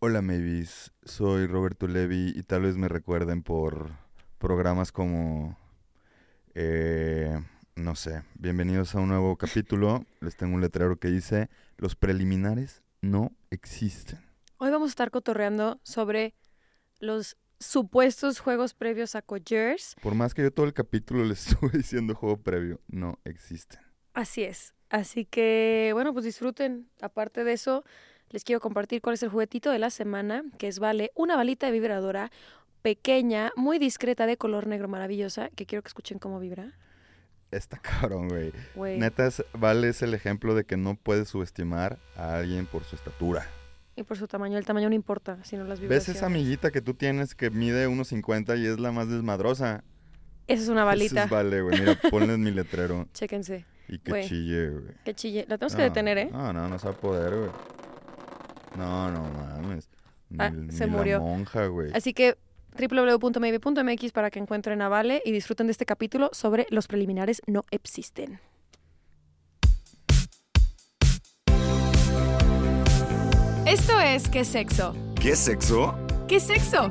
Hola Mavis, soy Roberto Levi y tal vez me recuerden por programas como, eh, no sé, bienvenidos a un nuevo capítulo. Les tengo un letrero que dice, los preliminares no existen. Hoy vamos a estar cotorreando sobre los supuestos juegos previos a Coyers. Por más que yo todo el capítulo les estuve diciendo juego previo, no existen. Así es. Así que, bueno, pues disfruten. Aparte de eso, les quiero compartir cuál es el juguetito de la semana, que es Vale, una balita vibradora pequeña, muy discreta, de color negro, maravillosa, que quiero que escuchen cómo vibra. Está cabrón, güey. Güey. Neta, es- Vale es el ejemplo de que no puedes subestimar a alguien por su estatura. Y por su tamaño, el tamaño no importa, sino las ¿Ves vibraciones. esa amiguita que tú tienes que mide 1.50 y es la más desmadrosa? Esa es una Esa balita. es Vale, güey. Mira, ponle en mi letrero Chéquense. y que chille, güey. Que chille. La tenemos que detener, ¿eh? No, no, no se va a poder, güey. No, no mames. Ni, Ah, ni se la murió. monja, güey. Así que www.maybe.mx para que encuentren a Vale y disfruten de este capítulo sobre los preliminares no existen. Esto es ¿Qué sexo? ¿Qué sexo? ¿Qué sexo?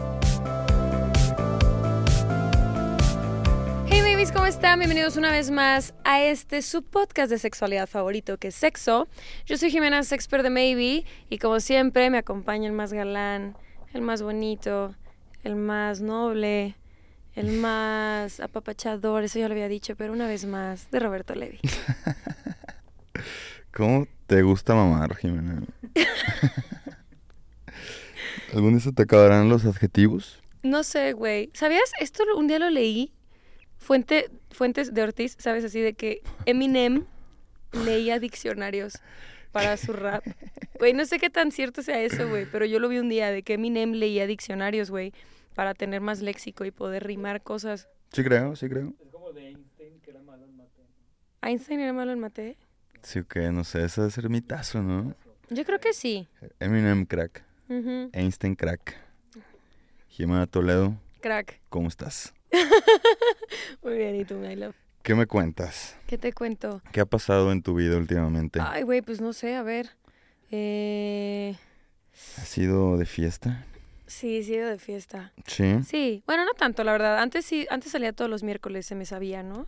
Hey babies, ¿cómo están? Bienvenidos una vez más a este su podcast de sexualidad favorito que es Sexo. Yo soy Jimena Sexper de Maybe y como siempre me acompaña el más galán, el más bonito, el más noble, el más apapachador, eso ya lo había dicho, pero una vez más, de Roberto Levi. ¿Cómo te gusta mamar, Jimena? ¿Algún día se te acabarán los adjetivos? No sé, güey. ¿Sabías? Esto un día lo leí. Fuente, fuentes de Ortiz, ¿sabes? Así de que Eminem leía diccionarios para su rap. Güey, no sé qué tan cierto sea eso, güey, pero yo lo vi un día de que Eminem leía diccionarios, güey, para tener más léxico y poder rimar cosas. Sí creo, sí creo. ¿Einstein era malo en mate? Sí, que no sé, ese debe ser mitazo, ¿no? Yo creo que sí. Eminem crack. Einstein crack. Jimena Toledo, Crack. ¿cómo estás? Muy bien, ¿y tú, my love? ¿Qué me cuentas? ¿Qué te cuento? ¿Qué ha pasado en tu vida últimamente? Ay, güey, pues no sé, a ver. Eh... ¿Has sido de fiesta? Sí, he ido de fiesta. Sí. Sí, bueno, no tanto, la verdad. Antes sí, antes salía todos los miércoles, se me sabía, ¿no?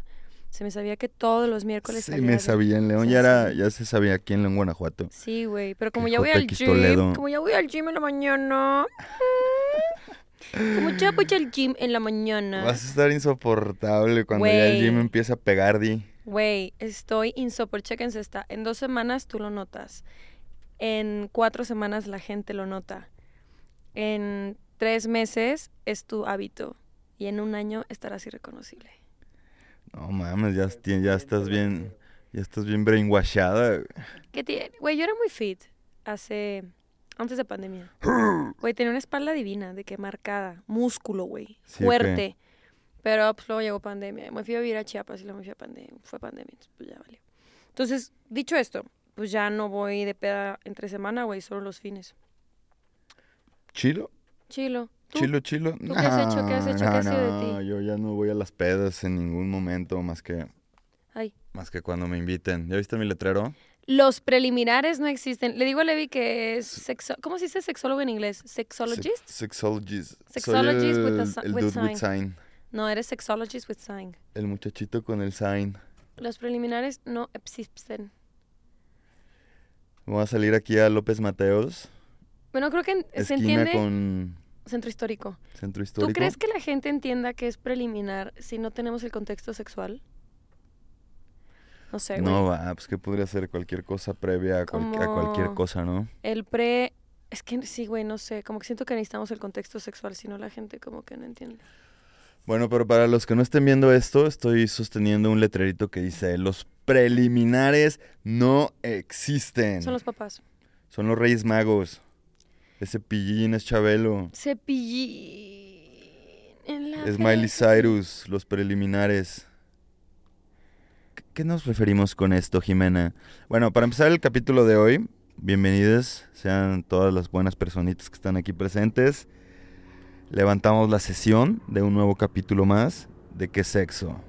Se me sabía que todos los miércoles Se me sabía en León, ya era, ya se sabía aquí en León, Guanajuato. Sí, güey, pero como ya voy al gym, como ya voy al gym en la mañana. Como ya voy al gym en la mañana. Vas a estar insoportable cuando ya el gym empieza a pegar, Di. Güey, estoy insoportable. Chéquense esta. En dos semanas tú lo notas. En cuatro semanas la gente lo nota. En tres meses es tu hábito. Y en un año estarás irreconocible. No mames, ya estás bien, ya estás bien brainwashada. ¿Qué tiene? Güey, yo era muy fit hace... Antes de pandemia. Güey, tenía una espalda divina, de que marcada. Músculo, güey. Sí, Fuerte. Pero pues luego llegó pandemia. Me fui a vivir a Chiapas y luego me fui a pandemia. Fue pandemia, entonces pues ya valió. Entonces, dicho esto, pues ya no voy de peda entre semana, güey, solo los fines. ¿Chilo? Chilo. ¿Tú? ¿Chilo, chilo? ¿Tú qué has hecho? ¿Qué has hecho? ¿Qué ha sido de ti? no, yo ya no voy a las pedas en ningún momento más que, Ay. más que cuando me inviten. ¿Ya viste mi letrero? Los preliminares no existen. Le digo a Levi que es sexo... ¿Cómo se dice sexólogo en inglés? ¿Sexologist? Se- Sexologist. Sexologist Soy with el, a si- el with dude with sign. sign. No, eres sexologist with sign. El muchachito con el sign. Los preliminares no existen. Voy a salir aquí a López Mateos. Bueno, creo que se entiende con centro histórico. centro histórico. ¿Tú crees que la gente entienda que es preliminar si no tenemos el contexto sexual? No sé, güey. No va, pues que podría ser cualquier cosa previa a, cual- a cualquier cosa, ¿no? El pre... Es que sí, güey, no sé. Como que siento que necesitamos el contexto sexual, si no la gente como que no entiende. Bueno, pero para los que no estén viendo esto, estoy sosteniendo un letrerito que dice, los preliminares no existen. Son los papás. Son los Reyes Magos. Ese pillín es Chabelo. Cepillín en la Es Miley. Cyrus, los preliminares. ¿Qué- ¿Qué nos referimos con esto, Jimena? Bueno, para empezar el capítulo de hoy, bienvenidos sean todas las buenas personitas que están aquí presentes. Levantamos la sesión de un nuevo capítulo más de ¿Qué sexo?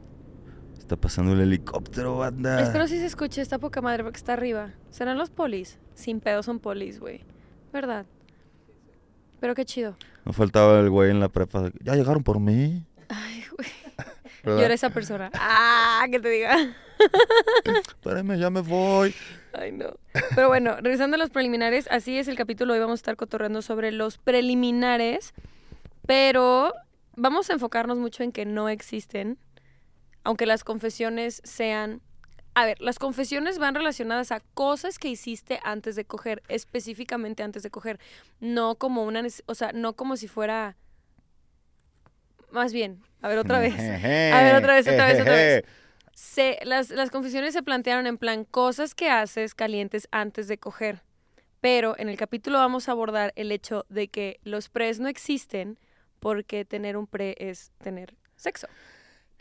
Está pasando el helicóptero, banda. Espero si se escuche, está poca madre porque está arriba. ¿Serán los polis? Sin pedo son polis, güey. ¿Verdad? Pero qué chido. No faltaba el güey en la prepa. Ya llegaron por mí. Ay, güey. ¿Verdad? Yo era esa persona. Ah, que te diga. Espérame, ya me voy. Ay, no. Pero bueno, regresando a los preliminares, así es el capítulo. Hoy vamos a estar cotorreando sobre los preliminares, pero vamos a enfocarnos mucho en que no existen, aunque las confesiones sean... A ver, las confesiones van relacionadas a cosas que hiciste antes de coger, específicamente antes de coger, no como una, o sea, no como si fuera... Más bien, a ver otra vez. A ver, otra vez, otra vez, otra vez. Se, las, las confesiones se plantearon en plan cosas que haces calientes antes de coger. Pero en el capítulo vamos a abordar el hecho de que los pres no existen porque tener un pre es tener sexo,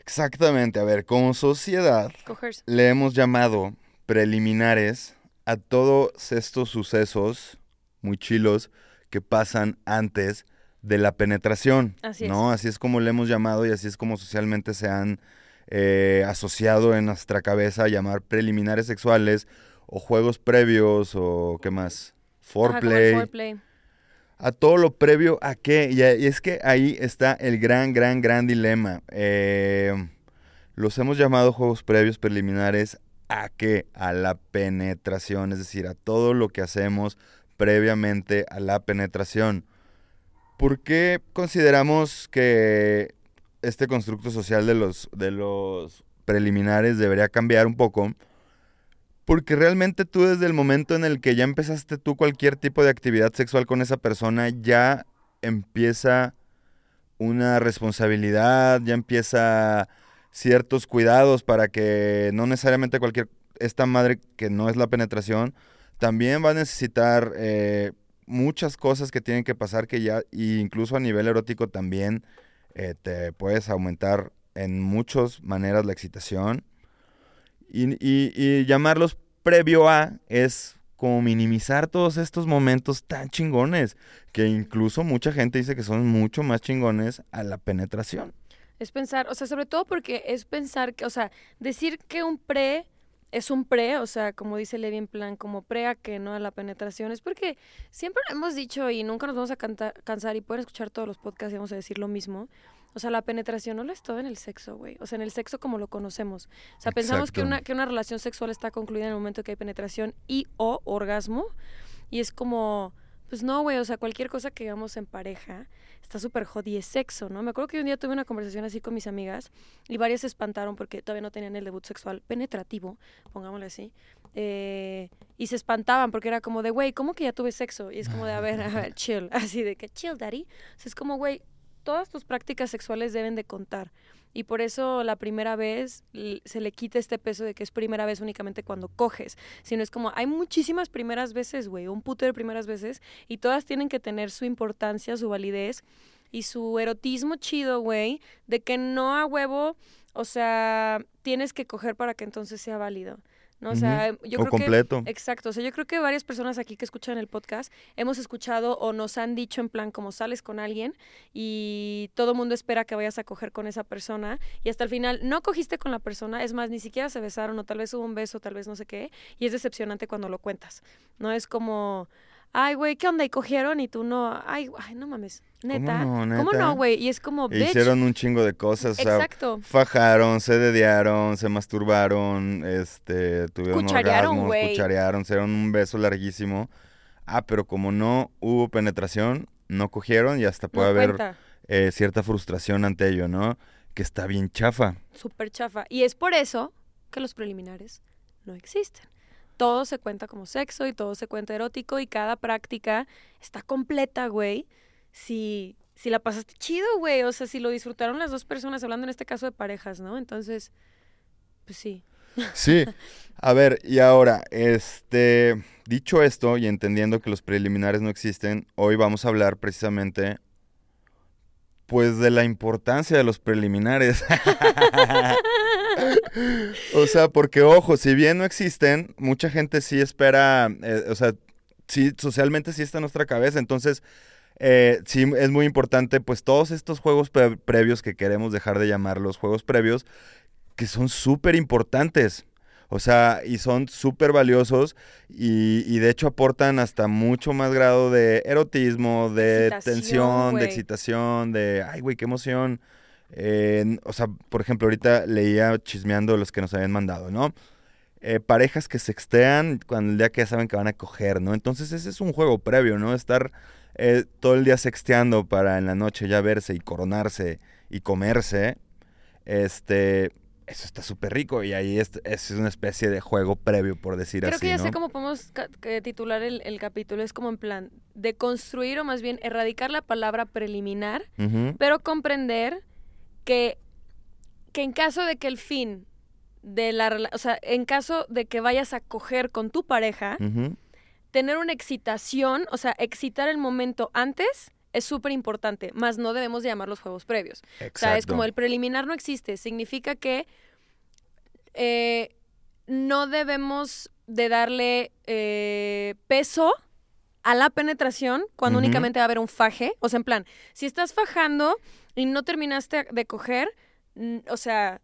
Exactamente, a ver, como sociedad cogerse. le hemos llamado preliminares a todos estos sucesos muy chilos que pasan antes de la penetración. Así es. ¿no? Así es como le hemos llamado y así es como socialmente se han eh, asociado en nuestra cabeza a llamar preliminares sexuales o juegos previos o qué más. Ajá, Foreplay. foreplay. A todo lo previo a qué. Y es que ahí está el gran, gran, gran dilema. Eh, los hemos llamado juegos previos preliminares a qué? A la penetración, es decir, a todo lo que hacemos previamente a la penetración. ¿Por qué consideramos que este constructo social de los, de los preliminares debería cambiar un poco? Porque realmente tú desde el momento en el que ya empezaste tú cualquier tipo de actividad sexual con esa persona, ya empieza una responsabilidad, ya empieza ciertos cuidados para que no necesariamente cualquier, esta madre que no es la penetración, también va a necesitar eh, muchas cosas que tienen que pasar que ya, y incluso a nivel erótico también eh, te puedes aumentar en muchas maneras la excitación. Y, y- y llamarlos previo a es como minimizar todos estos momentos tan chingones que incluso mucha gente dice que son mucho más chingones a la penetración. Es pensar, o sea, sobre todo porque es pensar que, o sea, decir que un pre es un pre, o sea, como dice Levi en plan, como pre a que no a la penetración, es porque siempre lo hemos dicho y nunca nos vamos a cansar y pueden escuchar todos los podcasts y vamos a decir lo mismo. O sea, la penetración no lo es todo en el sexo, güey. O sea, en el sexo como lo conocemos. O sea, pensamos que una, que una relación sexual está concluida en el momento que hay penetración y o orgasmo. Y es como, pues no, güey, o sea, cualquier cosa que hagamos en pareja está súper hot y es sexo, ¿no? Me acuerdo que un día tuve una conversación así con mis amigas y varias se espantaron porque todavía no tenían el debut sexual penetrativo, pongámosle así. eh, y se espantaban porque era como de, güey, ¿cómo que ya tuve sexo? Y es como de, a ver, a ver, chill, así de que chill, daddy. O sea, es como, güey, todas tus prácticas sexuales deben de contar. Y por eso la primera vez se le quita este peso de que es primera vez únicamente cuando coges. Sino es como, hay muchísimas primeras veces, güey, un puto de primeras veces. Y todas tienen que tener su importancia, su validez y su erotismo chido, güey. De que no a huevo, o sea, tienes que coger para que entonces sea válido. ¿No? O sea, yo o creo que... completo. Exacto, o sea, yo creo que varias personas aquí que escuchan el podcast hemos escuchado o nos han dicho en plan como sales con alguien y todo el mundo espera que vayas a coger con esa persona y hasta el final no cogiste con la persona, es más, ni siquiera se besaron o tal vez hubo un beso, tal vez no sé qué, y es decepcionante cuando lo cuentas, ¿no? Es como, ay, güey, ¿qué onda? ¿Y cogieron? Y tú no, ay, ay no mames, neta. no, ¿Cómo no, güey? Y es como, E bitch. Hicieron un chingo de cosas, o sea, Exacto. fajaron, se dediaron, se masturbaron, este, tuvieron Cucharearon, orgasmos, güey. cucharearon, se dieron un beso larguísimo. Ah, pero como no hubo penetración, no cogieron y hasta puede no haber eh, cierta frustración ante ello, ¿no? Que está bien chafa. súper chafa. Y es por eso que los preliminares no existen. Todo se cuenta como sexo y todo se cuenta erótico y cada práctica está completa, güey. Si, si la pasaste chido, güey. O sea, si lo disfrutaron las dos personas, hablando en este caso de parejas, ¿no? Entonces, pues sí. Sí. A ver, y ahora, este, dicho esto y entendiendo que los preliminares no existen, hoy vamos a hablar precisamente, pues, de la importancia de los preliminares. o sea, porque, ojo, si bien no existen, mucha gente sí espera, eh, o sea, sí, socialmente sí está en nuestra cabeza. Entonces, eh, sí es muy importante, pues todos estos juegos pre- previos que queremos dejar de llamar los juegos previos, que son súper importantes. O sea, y son súper valiosos y, y de hecho aportan hasta mucho más grado de erotismo, de Excitación, tensión, de excitación, de, ay, güey, qué emoción. Eh, o sea, por ejemplo, ahorita leía chismeando los que nos habían mandado, ¿no? Eh, parejas que sextean cuando el día que ya saben que van a coger, ¿no? Entonces ese es un juego previo, ¿no? Estar eh, todo el día sexteando para en la noche ya verse y coronarse y comerse, este, eso está súper rico y ahí es, es una especie de juego previo, por decir Creo así, que ya ¿no? sé cómo podemos titular el, el capítulo. Es como en plan de construir o más bien erradicar la palabra preliminar, pero comprender que, que en caso de que el fin de la o sea, en caso de que vayas a coger con tu pareja, tener una excitación, o sea, excitar el momento antes es súper importante, más no debemos de llamar los juegos previos. O sea, es exacto. como el preliminar no existe. Significa que eh, no debemos de darle eh, peso a la penetración cuando únicamente va a haber un faje. O sea, en plan, si estás fajando y no terminaste de coger, o sea,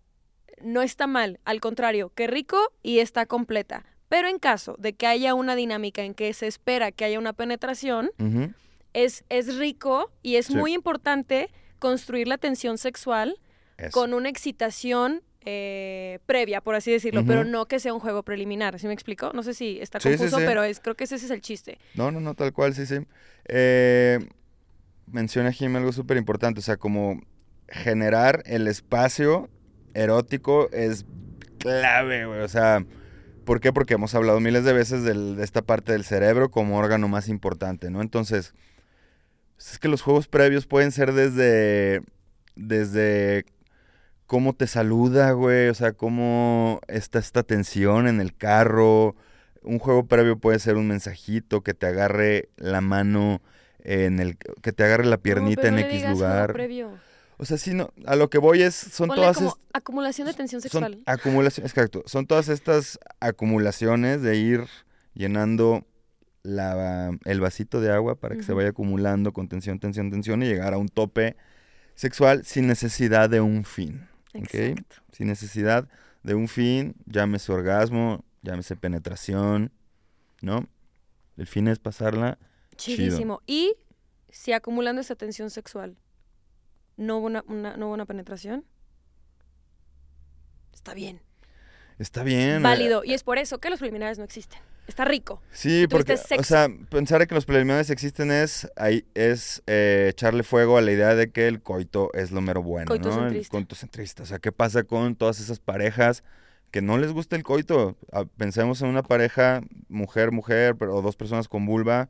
no está mal. Al contrario, qué rico y está completa. Pero en caso de que haya una dinámica en que se espera que haya una penetración, es, es rico y es Sí. muy importante construir la tensión sexual con una excitación eh, previa, por así decirlo, pero no que sea un juego preliminar. ¿Sí me explico? No sé si está Sí, confuso, sí. pero es, creo que ese es el chiste. No, no, no, tal cual, sí, sí. Eh, menciona Jim algo súper importante, o sea, como generar el espacio erótico es clave, güey, o sea, ¿por qué? Porque hemos hablado miles de veces de esta parte del cerebro como órgano más importante, ¿no? Entonces, pues, es que los juegos previos pueden ser desde, desde cómo te saluda, güey, o sea, cómo está esta tensión en el carro, un juego previo puede ser un mensajito que te agarre la mano en el que te agarre la piernita No, en no X lugar. O sea, sí no, a lo que voy es son Ponle todas como acumulación de tensión sexual. son acumulaciones, exacto, son todas estas acumulaciones de ir llenando la, el vasito de agua para que se vaya acumulando con tensión, tensión, tensión y llegar a un tope sexual sin necesidad de un fin. ¿ok? Exacto. sin necesidad de un fin, llámese orgasmo, llámese penetración, ¿no? El fin es pasarla. Chido. Chidísimo. Y si acumulando esa tensión sexual no hubo una, una- no hubo una penetración, está bien. Está bien. eh, Válido. Y es por eso que los preliminares no existen. Está rico. Sí, porque, o sexo. sea, pensar que los preliminares existen es, ahí, es eh, echarle fuego a la idea de que el coito es lo mero bueno, ¿no? El coitocentrista. O sea, ¿qué pasa con todas esas parejas que no les gusta el coito? Ah, Pensemos en una pareja, mujer, mujer, pero o dos personas con vulva,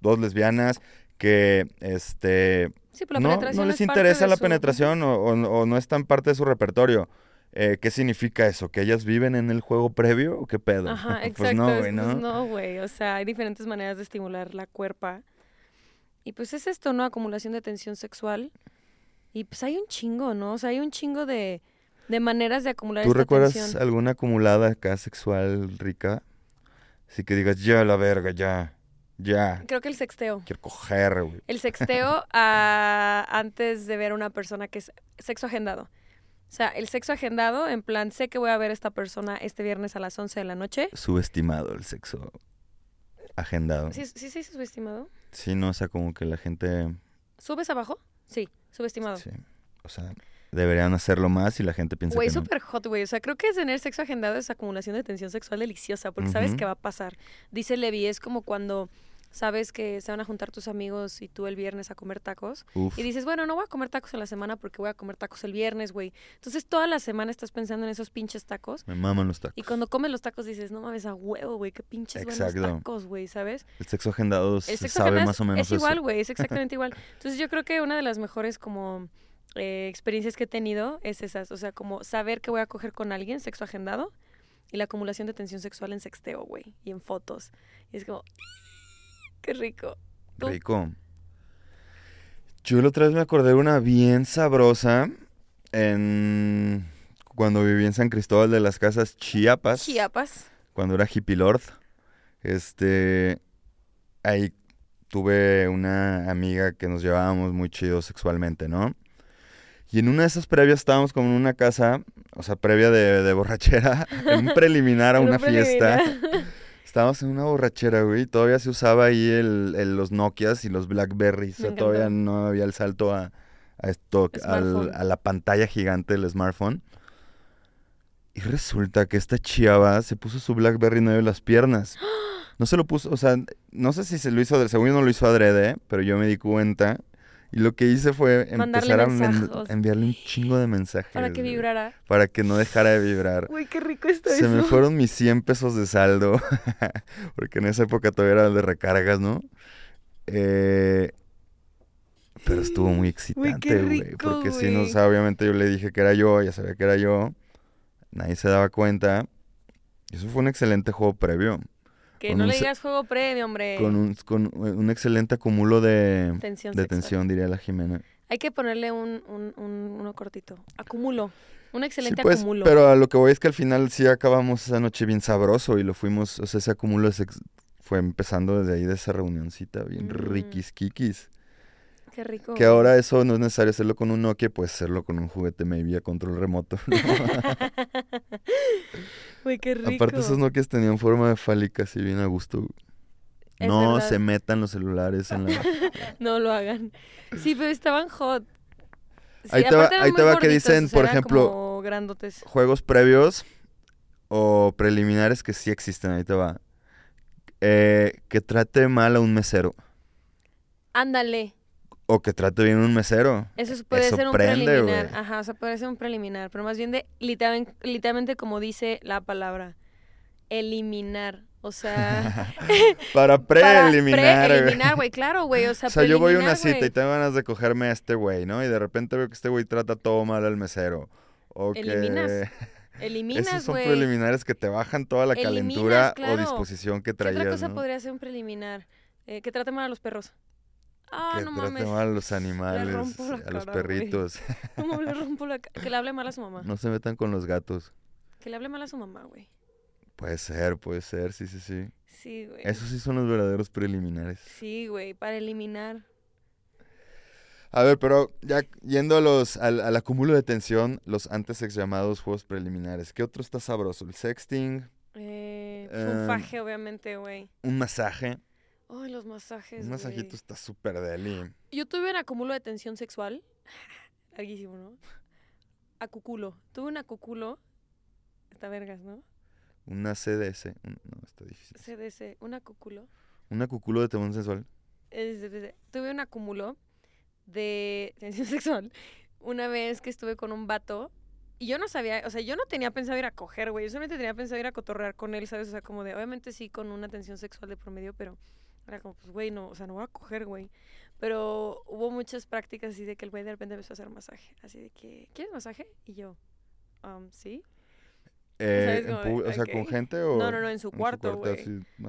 dos lesbianas, que, este, Sí, pero la no, no les interesa la su- penetración o, o- o no es tan parte de su repertorio. Eh, ¿Qué significa eso? ¿Que ellas viven en el juego previo o qué pedo? Ajá, exacto. pues no, güey, pues ¿no? no, güey. O sea, hay diferentes maneras de estimular la cuerpa. Y pues es esto, ¿no? Acumulación de tensión sexual. Y pues hay un chingo, ¿no? O sea, hay un chingo de, de maneras de acumular ¿Tú esta recuerdas tensión. alguna acumulada acá sexual rica? Así que digas, ya la verga, ya, ya, Creo que el sexteo. quiero coger, güey. El sexteo a- antes de ver a una persona que es sexo agendado. O sea, el sexo agendado, en plan, sé que voy a ver a esta persona este viernes a las 11 de la noche. Subestimado el sexo agendado. ¿Sí, sí, sí, subestimado? Sí, no, o sea, como que la gente, ¿Subes abajo? Sí, subestimado. sí, o sea, deberían hacerlo más y la gente piensa Güey, que no. súper hot, güey. O sea, creo que tener sexo agendado es acumulación de tensión sexual deliciosa, porque sabes que va a pasar. Dice Levi, es como cuando sabes que se van a juntar tus amigos y tú el viernes a comer tacos. Uf, Y dices, bueno, no voy a comer tacos en la semana porque voy a comer tacos el viernes, güey. Entonces toda la semana estás pensando en esos pinches tacos. me maman los tacos. Y cuando comes los tacos dices, no mames, a huevo, güey, qué pinches Exacto. buenos tacos, güey, ¿sabes? El sexo agendado El sexo sabe agendado más o menos es igual, güey, es exactamente igual. Entonces yo creo que una de las mejores como eh, experiencias que he tenido es esas, o sea, como saber que voy a coger con alguien, sexo agendado, y la acumulación de tensión sexual en sexteo, güey, y en fotos. Y es como, qué rico. ¿Tú? Rico. Yo la otra vez me acordé de una bien sabrosa en cuando viví en San Cristóbal de las Casas, Chiapas. Chiapas. Cuando era hippie lord. Este ahí tuve una amiga que nos llevábamos muy chido sexualmente, ¿no? Y en una de esas previas estábamos como en una casa, o sea, previa de, de borrachera, en un preliminar a una fiesta. Estábamos en una borrachera, güey. y Todavía se usaba ahí el, el- los Nokias y los Blackberries. O sea, todavía no había el salto a, a esto, al- a la pantalla gigante del smartphone. Y resulta que esta chava se puso su Blackberry en medio de las piernas. No se lo puso, o sea, no sé si se lo hizo, según yo no lo hizo adrede, pero yo me di cuenta. Y lo que hice fue Mandarle empezar a mensajos. enviarle un chingo de mensajes. Para que güey, vibrara. Para que no dejara de vibrar. Uy, qué rico está Se eso. me fueron mis 100 pesos de saldo, porque en esa época todavía era el de recargas, ¿no? Eh, pero estuvo muy excitante, güey, porque sí, no, o güey. sea, obviamente yo le dije que era yo, ya sabía que era yo, nadie se daba cuenta. Y eso fue un excelente juego previo, Que no le digas juego previo, hombre. con un, con un excelente acumulo de, Tensión de sexual. tensión, diría la Jimena. Hay que ponerle un, un, un- uno cortito. Acumulo. Un Sí, excelente pues, acumulo. pero a lo que voy es que al final sí acabamos esa noche bien sabroso y lo fuimos, o sea, ese acumulo fue empezando desde ahí de esa reunioncita, bien Mm. riquis kikis. Qué rico. Que ahora eso no es necesario hacerlo con un Nokia, pues hacerlo con un juguete maybe a control remoto. ¿no? Uy, qué rico. Aparte esos Nokias tenían forma de fálica, así bien a gusto. Es No verdad. se metan los celulares en la... No lo hagan. Sí, pero estaban hot. Sí, Ahí te va- ahí te va que dicen, o sea, por ejemplo, grandotes. juegos previos o preliminares que sí existen, ahí te va. Eh, que trate mal a un mesero. Ándale. O que trate bien un mesero. Eso es- puede Eso ser un prende, preliminar. Ajá, o sea, puede ser un preliminar. Pero más bien de literalmente, literalmente como dice la palabra. Eliminar. O sea. Para para preliminar. güey. Preeliminar, claro, güey. O sea, O sea, yo voy a una cita y tengo ganas de cogerme a este güey, ¿no? Y de repente veo que este güey trata todo mal al mesero. O Eliminas, que... Esos Eliminas, son preliminares que te bajan toda la Eliminas, calentura claro. o disposición que ¿Qué otra traías, cosa ¿no? podría ser un preliminar? Eh, que trate mal a los perros. Ah, que no trate mames. mal a los animales, a los cara, perritos. Mames, le rompo la ca- Que le hable mal a su mamá. no se metan con los gatos. Que le hable mal a su mamá, güey. Puede ser, puede ser, sí, sí, sí. Sí, güey. Esos sí son los verdaderos preliminares. Sí, güey, para eliminar. A ver, pero ya yendo a los, al, al acúmulo de tensión, los antes ex llamados juegos preliminares. ¿Qué otro está sabroso? El sexting, Eh, Em, un faje, obviamente, güey. un masaje. Ay, los masajes. Un masajito güey. está súper deli. Yo tuve un acúmulo de tensión sexual. Larguísimo, ¿no? Acuculo. Tuve un acuculo. Está vergas, ¿no? Una CDS. no, está difícil. CDC. Un acuculo. Un acuculo de es- es- Tuve un acúmulo de tensión sexual una vez que estuve con un vato y yo no sabía, o sea, yo no tenía pensado ir a coger, güey. Yo solamente tenía pensado ir a cotorrear con él, ¿sabes? O sea, como de, obviamente sí, con una tensión sexual de promedio, pero era como, pues, güey, no, o sea, no voy a coger, güey. Pero hubo muchas prácticas así de que el güey de repente empezó a hacer masaje. Así de que, ¿quieres masaje? Y yo, um, sí. Eh, Como pu- O sea, ¿con ok. gente o...? No, no, no, en su cuarto, güey.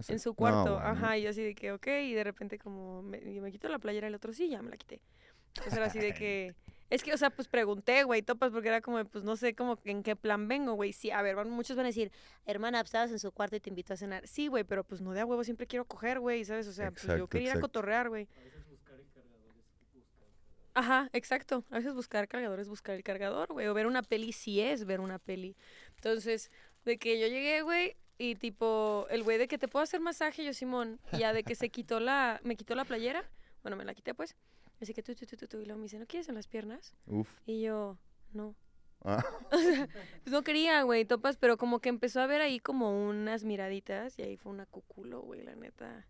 En su No, cuarto, bueno. ajá, y yo así de que, ok, y de repente como me, me quito la playera el otro, sí, ya me la quité. Entonces era así de que, es que, o sea, pues pregunté, güey, topas, porque era como, pues no sé cómo, en qué plan vengo, güey. Sí, a ver, van- muchos van a decir, hermana, pues, estabas en su cuarto y te invitó a cenar. Sí, güey, pero pues no de a huevo, siempre quiero coger, güey, ¿sabes? O sea, pues yo Exacto, quería ir a cotorrear, güey. Ajá, exacto. A veces buscar cargador es buscar el cargador, güey. O ver una peli sí es ver una peli. Entonces, de que yo llegué, güey, y tipo, el güey de que te puedo hacer masaje, yo Simón, ya de que se quitó la, me quitó la playera, bueno, me la quité pues, así que tú, tú, tú, tú, tú, y luego me dice, ¿no quieres en las piernas? Uf. Y yo, no. Ah, O sea, pues no quería, güey, topas, pero como que empezó a ver ahí como unas miraditas, y ahí fue una cuculo, güey, la neta.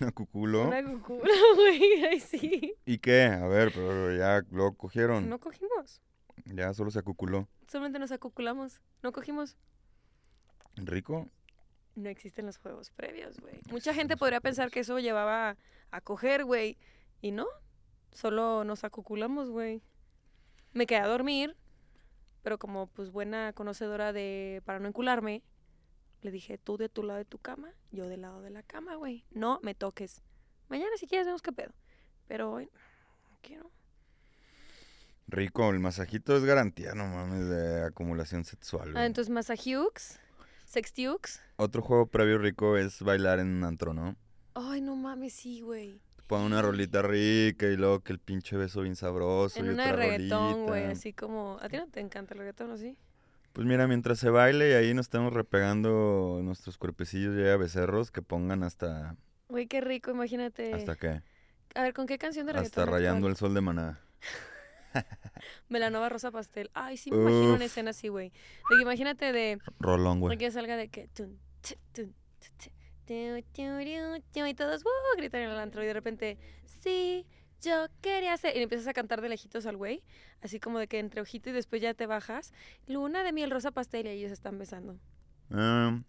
un acuculo. Una cuculo, güey, ahí sí. ¿Y qué? A ver, pero ya lo cogieron. No cogimos, Ya solo se acuculó. solamente nos acuculamos, no cogimos. ¿Rico? No existen los juegos previos, güey. Mucha gente podría pensar que eso llevaba a coger, güey. Y no, solo nos acuculamos, güey. Me quedé a dormir, pero como pues buena conocedora de para no encularme, le dije, tú de tu lado de tu cama, yo del lado de la cama, güey. No me toques. Mañana si quieres vemos qué pedo. Pero hoy no quiero. Rico, el masajito es garantía, no mames, de acumulación sexual. Ah, entonces Massahiux, Sextiux. Otro juego previo rico es bailar en un antro, ¿no? Ay, no mames, sí, güey. Pon una rolita rica y luego que el pinche beso bien sabroso En y una otra de reggaetón, güey, así como... ¿A ti no te encanta el reggaetón, o sí? Pues mira, mientras se baile y ahí nos estamos repegando nuestros cuerpecillos ya becerros, que pongan hasta... Güey, qué rico, imagínate. ¿Hasta qué? A ver, ¿con qué canción de reggaetón? Hasta rayando actual? el sol de maná. Melanova Rosa Pastel. Ay, sí, me imagino Uf. una escena así, güey. De que imagínate de... Rolón, güey. que salga de que... tun, tch, tun, Y todos uh, gritan en el antro y de repente... Sí, yo quería hacer... Y empiezas a cantar de lejitos al güey. Así como de que entre ojito y después ya te bajas. Luna de miel rosa pastel y ellos están besando. Ah,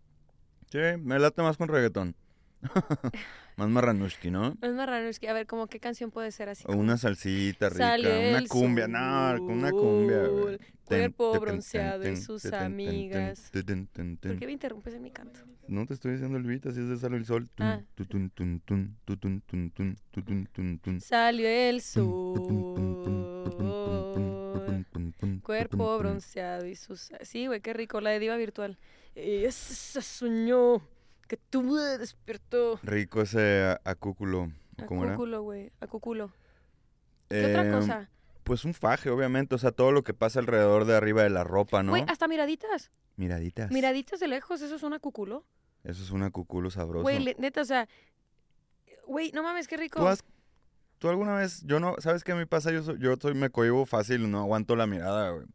sí, me late más con reggaetón. más marranushki, ¿no? Es más es que a ver, como qué canción puede ser así. O una salsita rica, Sale una cumbia, no, con una cumbia, güey. cuerpo Ten, bronceado y ten, sus ten, amigas. ¿Por qué me interrumpes en mi canto? No te estoy diciendo el beat, así es de Sale el Sol. Ah. Salió el sol, cuerpo bronceado y sus... Sí, güey, qué rico, la de diva virtual. Se soñó que tú me despertó. Rico ese acúculo. ¿o ¿Cómo era? Acúculo, güey, acúculo. ¿Qué otra Eh, cosa? Pues un faje, obviamente. O sea, todo lo que pasa alrededor de arriba de la ropa, ¿no? Güey, hasta miraditas. Miraditas. Miraditas de lejos, eso es un acúculo. Eso es un acuculo sabroso. Güey, neta, o sea... Güey, no mames, qué rico. ¿Tú, has- tú alguna vez, yo no, ¿sabes qué me pasa? Yo soy, yo soy, me cohibo fácil, no aguanto la mirada, güey.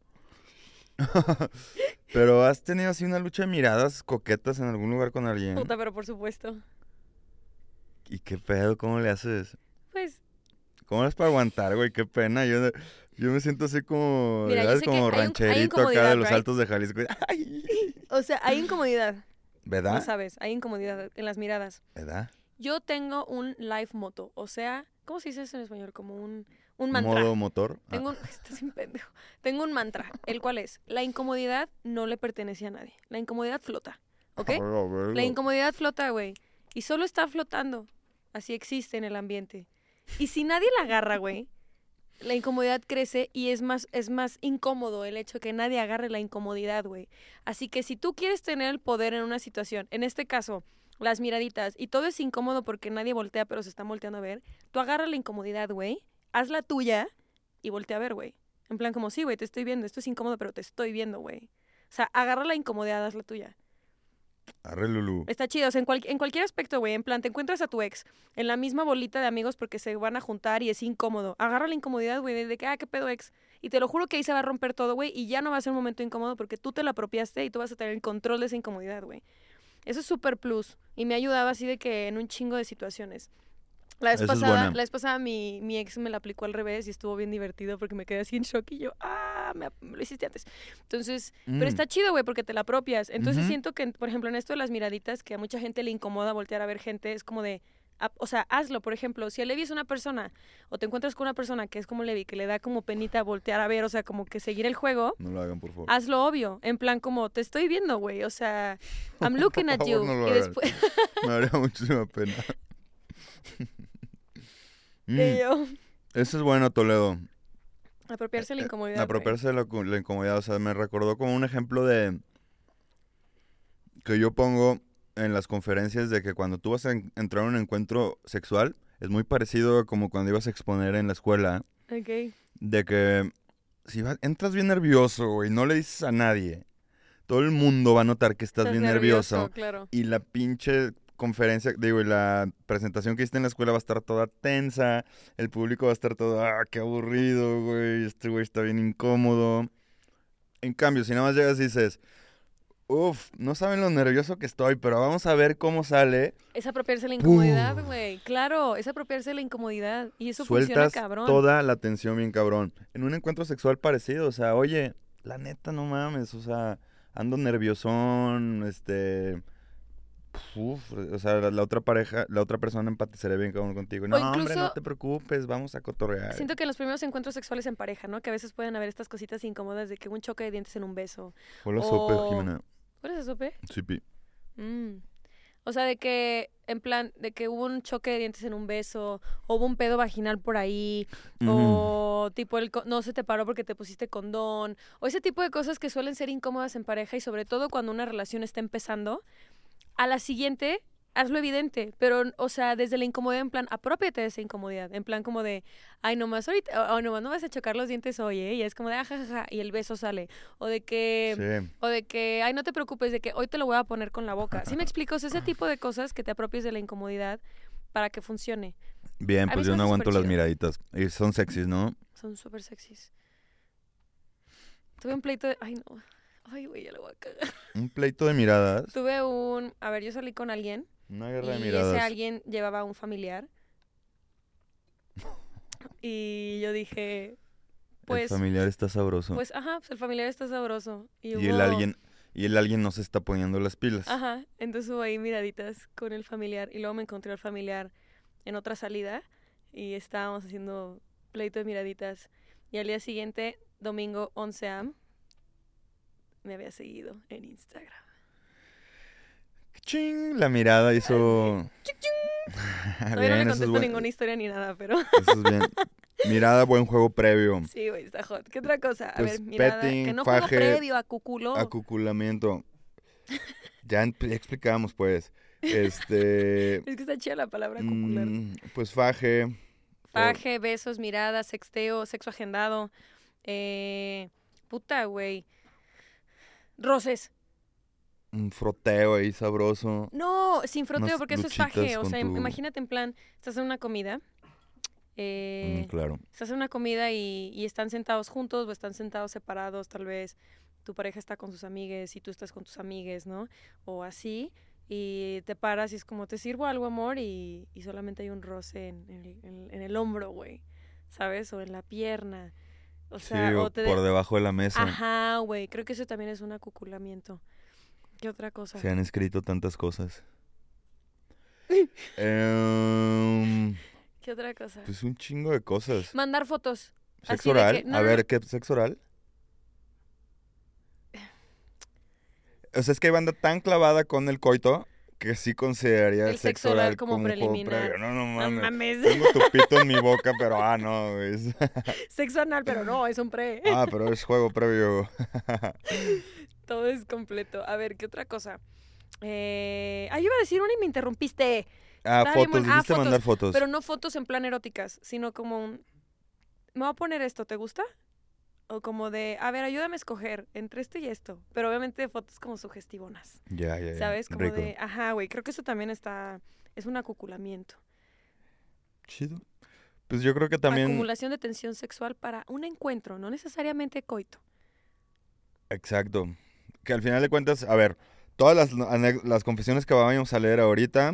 Pero has tenido así una lucha de miradas coquetas en algún lugar con alguien. Puta, pero por supuesto. ¿Y qué pedo? ¿Cómo le haces? Pues, ¿Cómo le haces para aguantar, güey? Qué pena. Yo, yo me siento así como, Mira, Como hay un- hay rancherito acá de los right? altos de Jalisco. Ay, o sea, hay incomodidad. No ¿Verdad? sabes, hay incomodidad en las miradas. ¿Verdad? Yo tengo un life moto, o sea, ¿cómo se dice eso en español? Como un, un mantra. Modo motor. Ah, Tengo un, estás pendejo. Tengo un mantra, el cual es, la incomodidad no le pertenece a nadie. La incomodidad flota, ¿ok? La incomodidad flota, güey. Y solo está flotando. Así existe en el ambiente. Y si nadie la agarra, güey, la incomodidad crece y es más, es más incómodo el hecho que nadie agarre la incomodidad, güey. Así que si tú quieres tener el poder en una situación, en este caso, las miraditas, y todo es incómodo porque nadie voltea, pero se están volteando a ver, tú agarra la incomodidad, güey, haz la tuya y voltea a ver, güey. En plan como, sí, güey, te estoy viendo, esto es incómodo, pero te estoy viendo, güey. O sea, agarra la incomodidad, haz la tuya. Arre, Lulú. Está chido, o sea, en, cual- en cualquier aspecto, güey. En plan, te encuentras a tu ex en la misma bolita de amigos porque se van a juntar y es incómodo. Agarra la incomodidad, güey, de, de que, ah, qué pedo ex. Y te lo juro que ahí se va a romper todo, güey, y ya no va a ser un momento incómodo porque tú te lo apropiaste y tú vas a tener el control de esa incomodidad, güey. Eso es súper plus y me ha ayudado así de que en un chingo de situaciones. La vez pasada, la vez pasada mi, mi ex me la aplicó al revés y estuvo bien divertido porque me quedé así en shock y yo, ah, me, me lo hiciste antes. Entonces, pero Mm. está chido, güey, porque te la apropias. Entonces siento que, por ejemplo, en esto de las miraditas, que a mucha gente le incomoda voltear a ver gente, es como de, a- o sea, hazlo, por ejemplo, si a Levi es una persona, o te encuentras con una persona que es como Levi, que le da como penita voltear a ver, o sea, como que seguir el juego, No lo hagan, por favor. hazlo obvio, en plan como, te estoy viendo, güey, o sea, I'm looking at you. favor, no lo y hagan. después, Me daría muchísima pena. Mm, y yo, Eso es bueno, Toledo. apropiarse de la Eh, incomodidad. güey. Apropiarse de la, incomodidad. O sea, me recordó como un ejemplo de. que yo pongo en las conferencias de que cuando tú vas a en- entrar a un encuentro sexual, es muy parecido a como cuando ibas a exponer en la escuela. Ok. De que si vas- entras bien nervioso y no le dices a nadie, todo el mundo va a notar que estás, Estás bien nervioso. Claro. Y la pinche conferencia, digo, y la presentación que hiciste en la escuela va a estar toda tensa, el público va a estar todo, ah, qué aburrido, güey, este güey está bien incómodo. En cambio, si nada más llegas y dices, uff, no saben lo nervioso que estoy, pero vamos a ver cómo sale, Es apropiarse la incomodidad, güey. Claro, es apropiarse la incomodidad. Y eso funciona sueltas cabrón. toda la tensión bien cabrón. En un encuentro sexual parecido, o sea, oye, la neta, no mames, o sea, ando nerviosón, este... Uf, o sea, la, la otra pareja, la otra persona empatizaría bien cabrón contigo. No, hombre, no te preocupes, vamos a cotorrear. Siento que en los primeros encuentros sexuales en pareja, ¿no? Que a veces pueden haber estas cositas incómodas de que un choque de dientes en un beso. Hola, sope, o- Jimena. ¿Cuál es eso, Pe? Sí, pi. Mm. O sea, de que, en plan, de que hubo un choque de dientes en un beso, o hubo un pedo vaginal por ahí, o tipo, el no se te paró porque te pusiste condón, o ese tipo de cosas que suelen ser incómodas en pareja y sobre todo cuando una relación está empezando. A la siguiente, hazlo evidente, pero, o sea, desde la incomodidad, en plan, apropiate de esa incomodidad, en plan como de, ay, nomás ahorita, o, o nomás no vas a chocar los dientes hoy, ¿eh? Y es como de, ajajaja, y el beso sale, o de que, Sí. o de que, ay, no te preocupes, de que hoy te lo voy a poner con la boca. ¿Sí me explico? O sea, ese tipo de cosas que te apropies de la incomodidad para que funcione. Bien, pues yo no aguanto las miraditas. Y son sexys, ¿no? Son súper sexys. Tuve un pleito de, ay, no, ay, güey, ya lo voy a cagar. Un pleito de miradas. Tuve un, a ver, yo salí con alguien Una guerra de y miradas. ese alguien llevaba a un familiar. Y yo dije, pues, el familiar está sabroso. pues, ajá, pues el familiar está sabroso. Y, y el alguien y el alguien no se está poniendo las pilas. Ajá, entonces hubo ahí miraditas con el familiar y luego me encontré al familiar en otra salida y estábamos haciendo pleito de miraditas. Y al día siguiente, domingo 11 am, me había seguido en Instagram. Ching, la mirada hizo. Todavía no Bien, le es contesto buen- ninguna historia ni nada, pero eso es bien. Mirada, buen juego previo. sí, güey, está hot. ¿Qué otra cosa? A Pues, ver, mirada, petting, que no juego faje, previo a cuculo. Acuculamiento. Ya explicábamos, pues. Este. Es que está chida la palabra cucular. mm, pues faje. Faje, besos, miradas, sexteo, sexo agendado. Eh, puta, güey. Roces. Un froteo ahí sabroso. No, sin froteo, porque eso es faje. O sea, tu- imagínate en plan, estás en una comida. eh, Mm, claro. Estás en una comida y, y están sentados juntos o están sentados separados, tal vez tu pareja está con sus amigues y tú estás con tus amigues, ¿no? O así, y te paras y es como, te sirvo algo, amor, y, y solamente hay un roce en, en el- en- en el hombro, güey, ¿sabes? O en la pierna. O sea, sí, o o te por de- debajo de la mesa. Ajá, güey, creo que eso también es un acuculamiento. ¿Qué otra cosa? Se han escrito tantas cosas. Em, ¿Qué otra cosa? pues un chingo de cosas. Mandar fotos. ¿Sexo oral? que- no, A no, ver, no. ¿qué sexo oral? O sea, es que hay banda tan clavada con el coito que sí consideraría El el sexo oral como como, juego preliminar. previo. No, no No mames. Tengo tu pito en mi boca, pero ah, no, es- Sexo anal, pero no, es un pre. Ah, pero es juego previo. Todo es completo. A ver, ¿qué otra cosa? Eh... Ah, yo iba a decir una y me interrumpiste. Ah, fotos. Ah, fotos, mandar fotos. Pero no fotos en plan eróticas, sino como un... Me voy a poner esto, ¿te gusta? O como de, a ver, ayúdame a escoger entre esto y esto. Pero obviamente fotos como sugestivonas, Ya, ya, ya. ¿sabes? Como Rico. de, ajá, güey, creo que eso también está... Es un acuculamiento. Chido. Pues yo creo que también... Acumulación de tensión sexual para un encuentro, no necesariamente coito. Exacto. Que al final de cuentas, a ver, todas las, las confesiones que vamos a leer ahorita,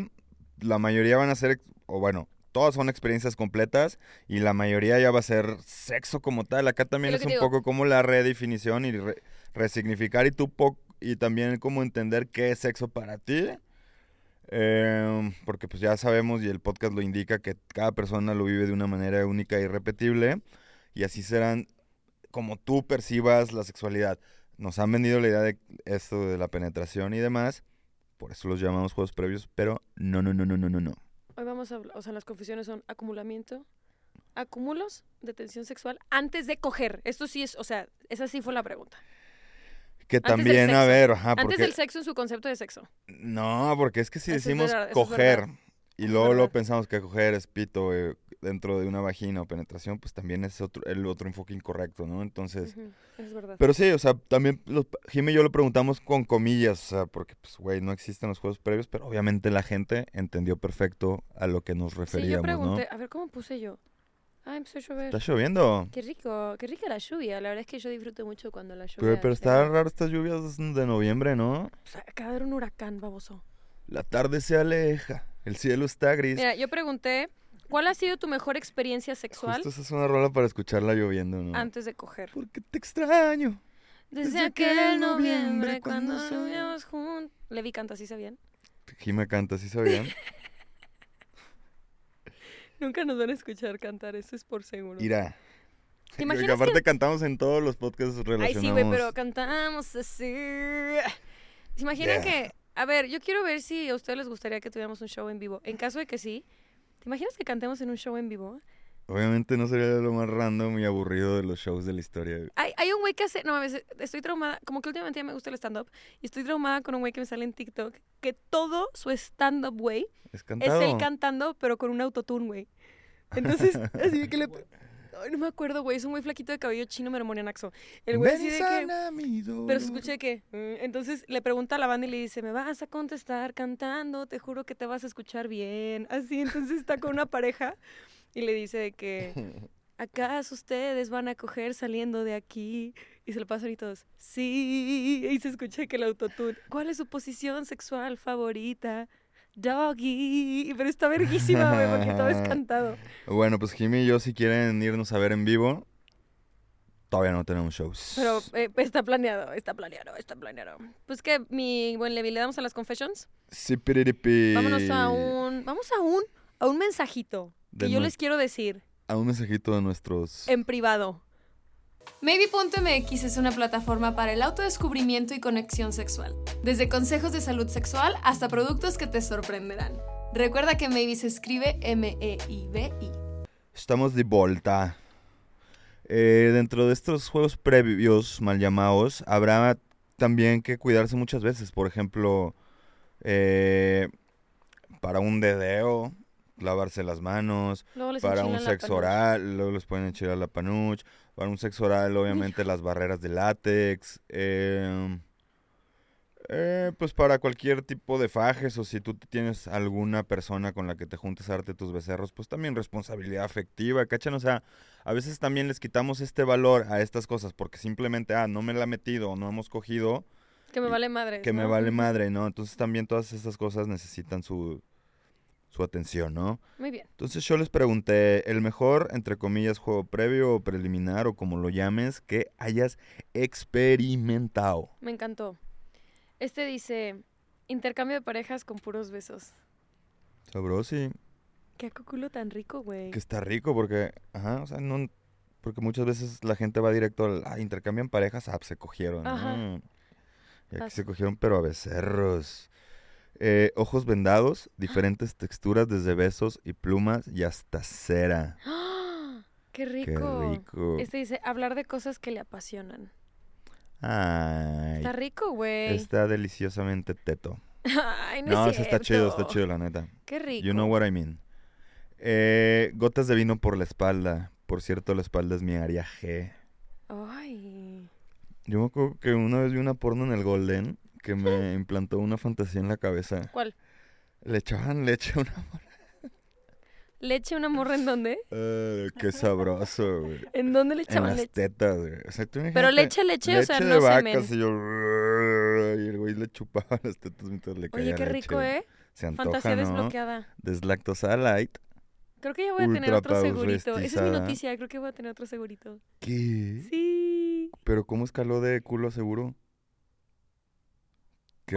la mayoría van a ser, o bueno, todas son experiencias completas y la mayoría ya va a ser sexo como tal. Acá también Es un digo. poco como la redefinición y re- resignificar y tú po- y también como entender qué es sexo para ti. Em, porque pues ya sabemos y el podcast lo indica que cada persona lo vive de una manera única e irrepetible y así serán como tú percibas la sexualidad. Nos han vendido la idea de esto de la penetración y demás, por eso los llamamos juegos previos, pero no, no, no, no, no, no, no. Hoy vamos a hablar, o sea, las confesiones son acumulamiento, acúmulos de tensión sexual antes de coger. Esto sí es, o sea, esa sí fue la pregunta. Que Antes también, a ver, ajá, Antes porque... del sexo en su concepto de sexo. No, porque es que si Eso decimos es coger verdad. y es luego, luego verdad. pensamos que coger es pito eh, dentro de una vagina o penetración, pues también es otro, el otro enfoque incorrecto, ¿no? Entonces... Ujú, Es verdad. Pero sí, o sea, también los, Jimmy y yo lo preguntamos con comillas, o sea, porque, pues, güey, no existen los juegos previos, pero obviamente la gente entendió perfecto a lo que nos sí, yo referíamos, pregunté, ¿no? a ver, ¿cómo puse yo? Ah, empezó a llover. Está lloviendo. Qué rico, qué rica la lluvia. La verdad es que yo disfruto mucho cuando la lluvia... Pero, pero está raro estas lluvias de noviembre, ¿no? O sea, acaba de haber un huracán, baboso. La tarde se aleja, el cielo está gris. Mira, yo pregunté, ¿cuál ha sido tu mejor experiencia sexual Justo esa es una rola para escucharla lloviendo, ¿no? antes de coger? Porque te extraño. Desde, Desde aquel noviembre noviembre cuando subíamos juntos. Levi canta, ¿sí sabían? Jimmy canta, ¿sí sabían? Nunca nos van a escuchar cantar, eso es por seguro. Irá. ¿Te Porque imaginas aparte que... cantamos en todos los podcasts Ay, relacionados. sí, güey, pero cantamos así. ¿Se imaginan Yeah. que... A ver, yo quiero ver si a ustedes les gustaría que tuviéramos un show en vivo. En caso de que sí, ¿te imaginas que cantemos en un show en vivo? Obviamente no sería lo más random y aburrido de los shows de la historia. Hay, hay un güey que hace, no mames, estoy traumada, como que últimamente ya me gusta el stand-up, y estoy traumada con un güey que me sale en TikTok, que todo su stand-up, güey, Es él cantando, pero con un autotune, güey. Entonces, así de que le... Ay, no me acuerdo, güey, es un güey flaquito de cabello chino, mermonianaxo. El güey así de que... Pero escuché que... mm, Entonces le pregunta a la banda y le dice, me vas a contestar cantando, te juro que te vas a escuchar bien. Así, entonces está con una pareja y le dice de que... ¿Acaso ustedes van a coger saliendo de aquí? Y se lo pasan y todos, sí. Y se escucha que el autotune, ¿cuál es su posición sexual favorita? Doggy. Pero está verguísima, güey, porque todo es cantado. Bueno, pues Jimmy y yo si quieren irnos a ver en vivo, todavía no tenemos shows. Pero eh, está planeado, está planeado, está planeado. Pues que, mi buen Levi, ¿le damos a las confessions? Sí, piriripi. Vámonos a un, vamos a un, a un mensajito que yo les quiero decir A un mensajito de nuestros... en privado. Maybe.mx es una plataforma para el autodescubrimiento y conexión sexual. Desde consejos de salud sexual hasta productos que te sorprenderán. Recuerda que Maybe se escribe M-E-I-B-I. Estamos de vuelta. Eh, dentro de estos juegos previos, mal llamados, habrá también que cuidarse muchas veces. Por ejemplo, eh, para un dedeo, lavarse las manos. Para un sexo oral, luego les pueden echar a la panuch. Para un sexo oral, obviamente, las barreras de látex. eh, eh, pues para cualquier tipo de fajes o si tú tienes alguna persona con la que te juntes a darte tus becerros, pues también responsabilidad afectiva, ¿cachan? O sea, a veces también les quitamos este valor a estas cosas porque simplemente, ah, no me la he metido o no hemos cogido, Que me vale madre. que me vale madre, ¿no? Entonces también todas estas cosas necesitan su, su atención, ¿no? Muy bien. Entonces yo les pregunté, el mejor, entre comillas, juego previo o preliminar o como lo llames, que hayas experimentado. Me encantó. Este dice, intercambio de parejas con puros besos. Sabroso, sí. Qué culo tan rico, güey. Que está rico porque, ajá, o sea, no, porque muchas veces la gente va directo al, ah, intercambian parejas, ah, pues se cogieron. Ajá. ¿no? Y aquí se cogieron, pero a becerros. Eh, ojos vendados, diferentes texturas desde besos y plumas y hasta cera. ¡Ah! ¡Qué Qué rico! rico. Este dice, hablar de cosas que le apasionan. Ay, Está rico, güey. está deliciosamente teto. Ay, no, No, es está chido, está chido, la neta. Qué rico. You know what I mean. Eh, gotas de vino por la espalda. Por cierto, la espalda es mi área G. Ay. Yo me acuerdo que una vez vi una porno en el Golden que me implantó una fantasía en la cabeza. ¿Cuál? Le echaban leche a una... ¿Leche una morra en dónde? Eh, qué sabroso, güey. ¿En dónde le En echaban las leche? tetas, güey. O sea, tú Pero imagínate, leche, leche, o sea, leche no de semen. vacas y yo... Y el güey le chupaba las tetas mientras le caía Oye, qué leche. rico, ¿eh? Se antoja, Fantasía ¿no? desbloqueada. Deslactosada light. Creo que ya voy a tener otro segurito. Esa es mi noticia, creo que voy a tener otro segurito. ¿Qué? Sí. ¿Pero cómo escaló de culo seguro?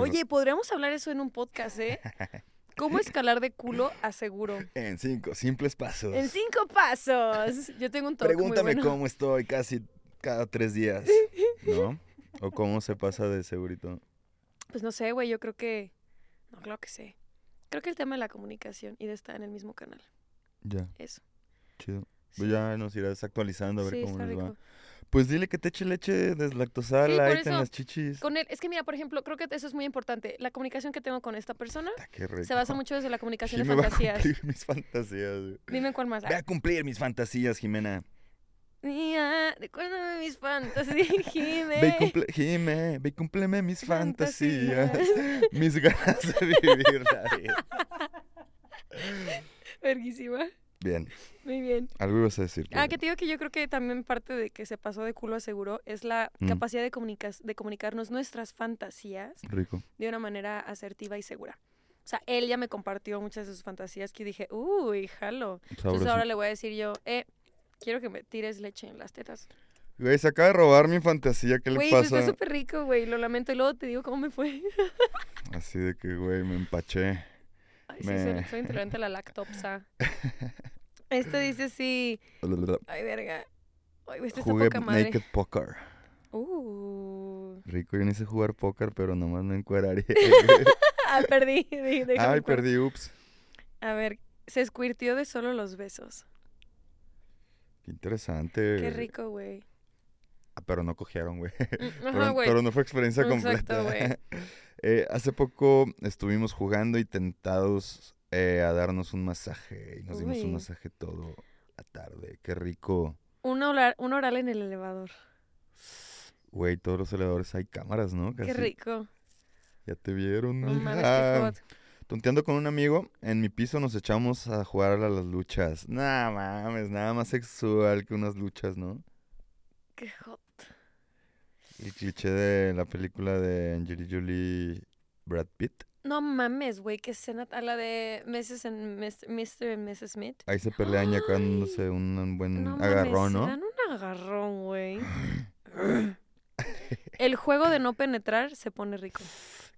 Oye, podríamos hablar eso en un podcast, ¿eh? ¿Cómo escalar de culo a seguro? En cinco simples pasos. En cinco pasos. Yo tengo un muy Pregúntame bueno. cómo estoy casi cada tres días, ¿no? O cómo se pasa de segurito. Pues no sé, güey, yo creo que... No, claro que sé. Creo que el tema de la comunicación y de estar en el mismo canal. Ya, Eso. chido. Sí. Pues ya nos irás actualizando a ver Sí, cómo les va. Pues dile que te eche leche deslactosada Sí, light en las chichis. Con él, es que mira, por ejemplo, creo que eso es muy importante. La comunicación que tengo con esta persona Ah, se basa mucho desde la comunicación de Jime va a fantasías. cumplir mis fantasías. güey. Dime cuál más. Ve a cumplir mis fantasías, Jimena. Mía, recuérdame mis fantasías, Jime. Ve y cumple, Jime, ve y cúmpleme mis fantasías. Fantasías. mis ganas de vivir la vida. Verguísima. Bien, Muy bien. algo ibas a decir. Ah, que te digo que yo creo que también parte de que se pasó de culo a seguro es la Mm. capacidad de, comunicas- de comunicarnos nuestras fantasías Rico. de una manera asertiva y segura. O sea, él ya me compartió muchas de sus fantasías que dije, uy, jalo. Entonces ahora le voy a decir yo, eh, quiero que me tires leche en las tetas. Güey, se acaba de robar mi fantasía. ¿Qué le Güey, pues pasa? fue súper rico, güey. Lo lamento y luego te digo cómo me fue. Así de que, güey, me empaché. Ay, sí, Me- soy, soy intolerante a la lactopsa. Este dice sí. Ay, verga. Ay, este Jugué poca madre. Naked Poker. Uh. Rico, yo ni sé jugar póker, pero nomás me encueraría. Ah, perdí. Ay, perdí, ups. A ver, se squirtió de solo los besos. Qué interesante. Qué rico, güey. Ah, pero no cogieron, güey. Mm, pero, pero no fue experiencia Exacto, completa. Eh, hace poco estuvimos jugando y tentados eh, a darnos un masaje. Y nos dimos un masaje todo la tarde. Qué rico. Un oral, un oral en el elevador. Güey, todos los elevadores hay cámaras, ¿no? Qué rico. Ya te vieron, No mames, hot. Tonteando con un amigo, en mi piso nos echamos a jugar a las luchas. Nah, mames, nada más sexual que unas luchas, ¿no? Qué hot. El cliché de la película de Angelina Jolie, Brad Pitt. No mames, güey, qué escena a la de Mrs. and Mr. And Mrs. Smith. Ahí se pelean ya dándose un, buen No agarrón, mames, ¿no? se dan un agarrón, güey. El juego de no penetrar se pone rico.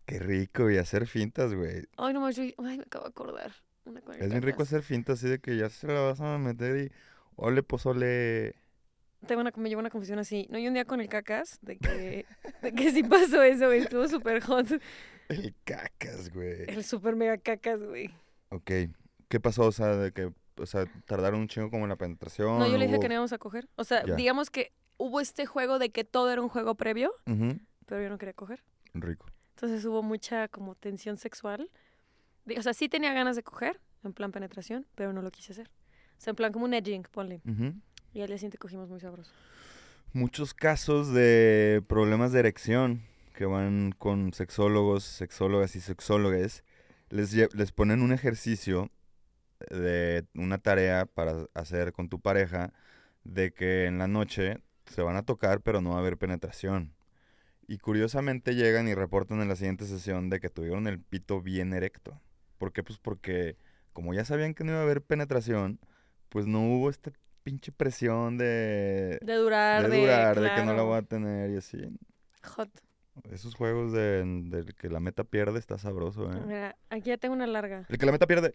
Qué rico, y hacer fintas, güey. Ay, no más, yo, ay, me acabo de acordar. Una Es bien rico hacer fintas así de que ya se la vas a meter y ole pozole. Tengo una, me llevo una confesión así. No, y un día con el cacas, de que, de que sí pasó eso, güey. Estuvo súper hot. El cacas, güey. El súper mega cacas, güey. Ok. ¿Qué pasó? O sea, de que, o sea, tardaron un chingo como en la penetración. No, yo le dije hubo- que no íbamos a coger. O sea, Ya. digamos que hubo este juego de que todo era un juego previo, pero yo no quería coger. Rico. Entonces hubo mucha como tensión sexual. O sea, sí tenía ganas de coger, en plan penetración, pero no lo quise hacer. O sea, en plan como un edging, ponle. Y al día siguiente cogimos muy sabroso. Muchos casos de problemas de erección que van con sexólogos, sexólogas y sexólogues, les, les ponen un ejercicio de una tarea para hacer con tu pareja de que en la noche se van a tocar pero no va a haber penetración. Y curiosamente llegan y reportan en la siguiente sesión de que tuvieron el pito bien erecto. ¿Por qué? Pues porque como ya sabían que no iba a haber penetración, pues no hubo esta pinche presión de, De durar, de durar, de que no la claro. voy a tener y así. Hot. Esos juegos de, del que la meta pierde está sabroso, ¿eh? Mira, aquí ya tengo una larga. El que la meta pierde.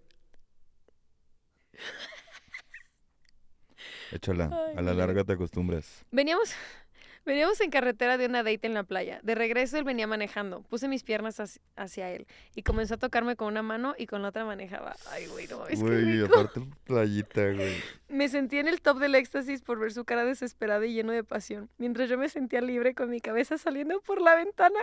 Échala, Ay, a la larga te acostumbras. Veníamos, veníamos en carretera de una date en la playa. De regreso él venía manejando. Puse mis piernas hacia, hacia él y comenzó a tocarme con una mano y con la otra manejaba. Ay, güey, no, es que Güey, aparte playita, güey. Me sentí en el top del éxtasis por ver su cara desesperada y lleno de pasión, mientras yo me sentía libre con mi cabeza saliendo por la ventana,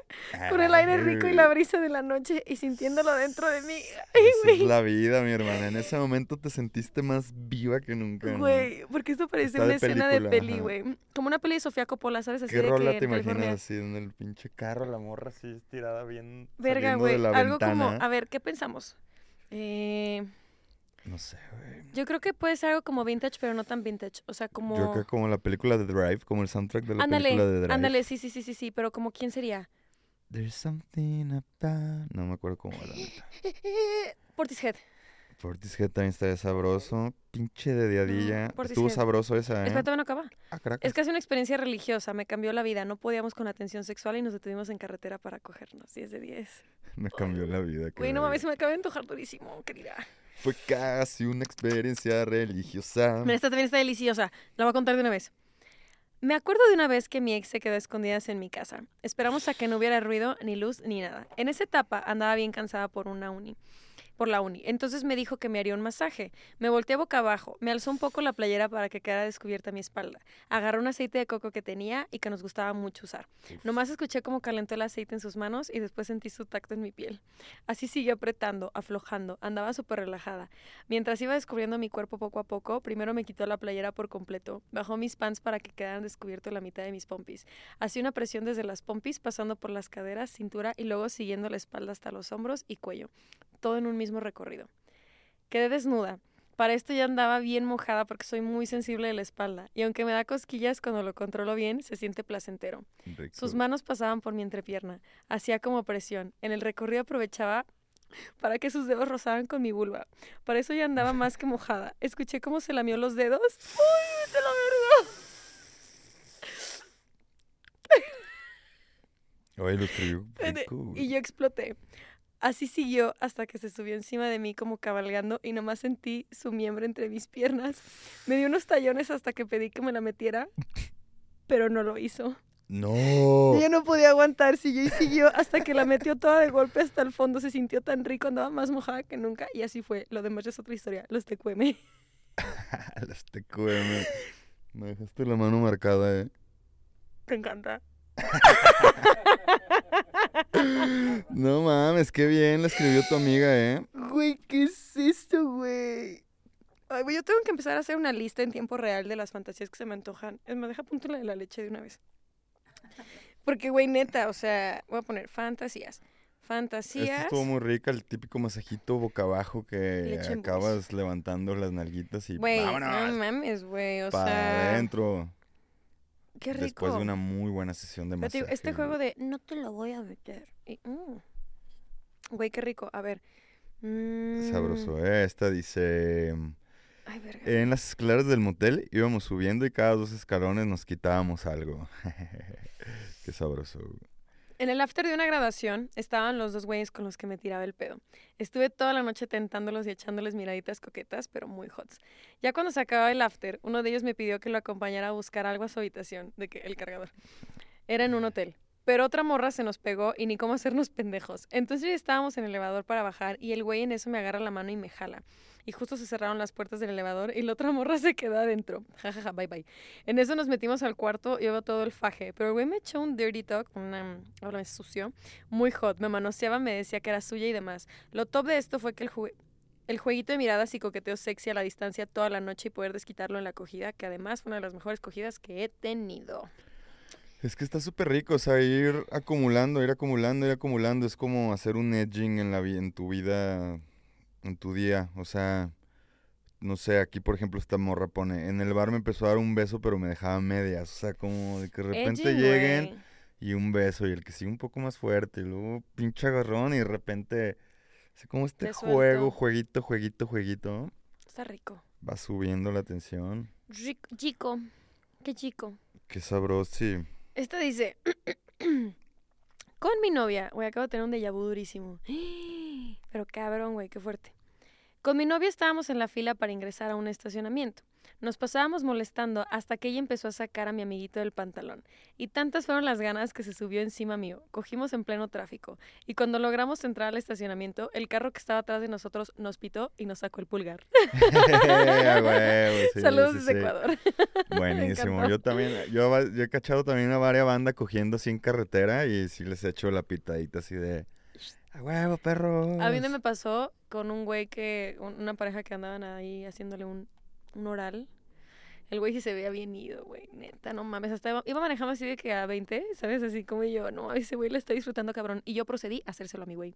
con el aire rico y la brisa de la noche y sintiéndolo dentro de mí. Ay, Esa es la vida, mi hermana. En ese momento te sentiste más viva que nunca. ¿no? Güey, porque esto parece Está una de escena de película, peli, ajá. güey. Como una peli de Sofía Coppola, ¿sabes? Así ¿Qué de rola que te California. imaginas así en el pinche carro, la morra así estirada bien Verga, güey. Algo como, a ver, ¿qué pensamos? Eh, No sé, güey. yo creo que puede ser algo como vintage, pero no tan vintage. O sea, como... Yo creo que como la película de Drive, como el soundtrack de la Ándale, película de Drive. ándale, sí, sí, sí, sí, sí, pero como quién sería? There's something about... No me acuerdo cómo era la neta. Portishead. Portishead también está sabroso. Pinche de diadilla. Estuvo sabroso esa, ¿eh? Espera, todavía no acaba. Ah. Es casi una experiencia religiosa, me cambió la vida. No podíamos con la tensión sexual y nos detuvimos en carretera para cogernos. 10 de 10. Me cambió la vida. Güey, no mames, se me acaba de antojar durísimo, querida. Fue casi una experiencia religiosa. Mira, esta también está deliciosa. La voy a contar de una vez. Me acuerdo de una vez que mi ex se quedó escondidas en mi casa. Esperamos a que no hubiera ruido, ni luz, ni nada. En esa etapa andaba bien cansada por una uni. Por la uni. Entonces me dijo que me haría un masaje. Me volteé boca abajo. Me alzó un poco la playera para que quedara descubierta mi espalda. Agarró un aceite de coco que tenía y que nos gustaba mucho usar. Nomás escuché cómo calentó el aceite en sus manos y después sentí su tacto en mi piel. Así siguió apretando, aflojando, andaba súper relajada. Mientras iba descubriendo mi cuerpo poco a poco, primero me quitó la playera por completo, bajó mis pants para que quedaran descubierto la mitad de mis pompis. Hacía una presión desde las pompis, pasando por las caderas, cintura y luego siguiendo la espalda hasta los hombros y cuello. Todo en un mismo recorrido. Quedé desnuda. Para esto ya andaba bien mojada porque soy muy sensible de la espalda y aunque me da cosquillas cuando lo controlo bien, se siente placentero. Rico. Sus manos pasaban por mi entrepierna, hacía como presión. En el recorrido aprovechaba para que sus dedos rozaban con mi vulva. Para eso ya andaba más que mojada. Escuché cómo se lamió los dedos. ¡Uy, a la verga! Oye, lo escribió. Y yo exploté. Así siguió hasta que se subió encima de mí como cabalgando y nomás sentí su miembro entre mis piernas. Me dio unos tallones hasta que pedí que me la metiera, pero no lo hizo. No. Ella no podía aguantar, siguió y siguió hasta que la metió toda de golpe hasta el fondo. Se sintió tan rico, andaba más mojada que nunca y así fue. Lo demás es otra historia. Los tecueme. Las TQM. Me dejaste la mano marcada, eh. Te encanta. No mames, qué bien la escribió tu amiga, eh. Güey, ¿qué es esto, güey? Ay, güey, yo tengo que empezar a hacer una lista en tiempo real de las fantasías que se me antojan. Es más, deja punto la de la leche de una vez. Porque, güey, neta, o sea, voy a poner fantasías. Fantasías. estuvo muy rica, el típico masajito boca abajo que acabas levantando las nalguitas y Güey, no mames, güey, o para sea, adentro. Qué rico. Después de una muy buena sesión de masaje. digo, este juego de no te lo voy a meter. y, mm. Güey, qué rico. A ver. mm, Sabroso, eh. Esta dice... Ay, verga. En las escaleras del motel íbamos subiendo y cada dos escalones nos quitábamos algo. Qué sabroso. güey. En el after de una graduación estaban los dos güeyes con los que me tiraba el pedo. Estuve toda la noche tentándolos y echándoles miraditas coquetas, pero muy hots. Ya cuando se acababa el after, uno de ellos me pidió que lo acompañara a buscar algo a su habitación, de que el cargador. Era en un hotel. Pero otra morra se nos pegó y ni cómo hacernos pendejos. Entonces ya estábamos en el elevador para bajar y el güey en eso me agarra la mano y me jala. Y justo se cerraron las puertas del elevador y la otra morra se quedó adentro. Ja, ja, ja, bye, bye. En eso nos metimos al cuarto y veo todo el faje. Pero el güey me echó un dirty talk, una, háblame sucio, muy hot. Me manoseaba, me decía que era suya y demás. Lo top de esto fue que el, el jueguito de miradas y coqueteo sexy a la distancia toda la noche y poder desquitarlo en la acogida, que además fue una de las mejores cogidas que he tenido. Es que está súper rico, o sea, ir acumulando, ir acumulando, ir acumulando. Es como hacer un edging en, la, en tu vida, en tu día. O sea, no sé, aquí por ejemplo esta morra pone, en el bar me empezó a dar un beso pero me dejaba medias. O sea, como de que de repente lleguen güey. y un beso y el que sigue un poco más fuerte y luego pinche agarrón y de repente, así como este Te juego, suelto. jueguito, jueguito, jueguito, Está rico. va subiendo la tensión. Rico, chico. Qué chico. Qué sabroso, sí. Esta dice, con mi novia, güey, acabo de tener un déjà vu durísimo. Pero cabrón, güey, qué fuerte. Con mi novia estábamos en la fila para ingresar a un estacionamiento. Nos pasábamos molestando hasta que ella empezó a sacar a mi amiguito del pantalón. Y tantas fueron las ganas que se subió encima mío. Cogimos en pleno tráfico. Y cuando logramos entrar al estacionamiento, el carro que estaba atrás de nosotros nos pitó y nos sacó el pulgar. A huevo, sí, Saludos sí, desde sí. Ecuador. Buenísimo. Yo también, yo, he cachado también a varias bandas cogiendo así en carretera y sí les he hecho la pitadita así de a huevo, perro. A mí no me pasó con un güey que, un- una pareja que andaban ahí haciéndole un, un oral. El güey sí se veía bien ido, güey. Neta, no mames. Hasta iba, iba manejando así de que a 20, ¿sabes? Así como yo, no, ese güey lo está disfrutando, cabrón. Y yo procedí a hacérselo a mi güey.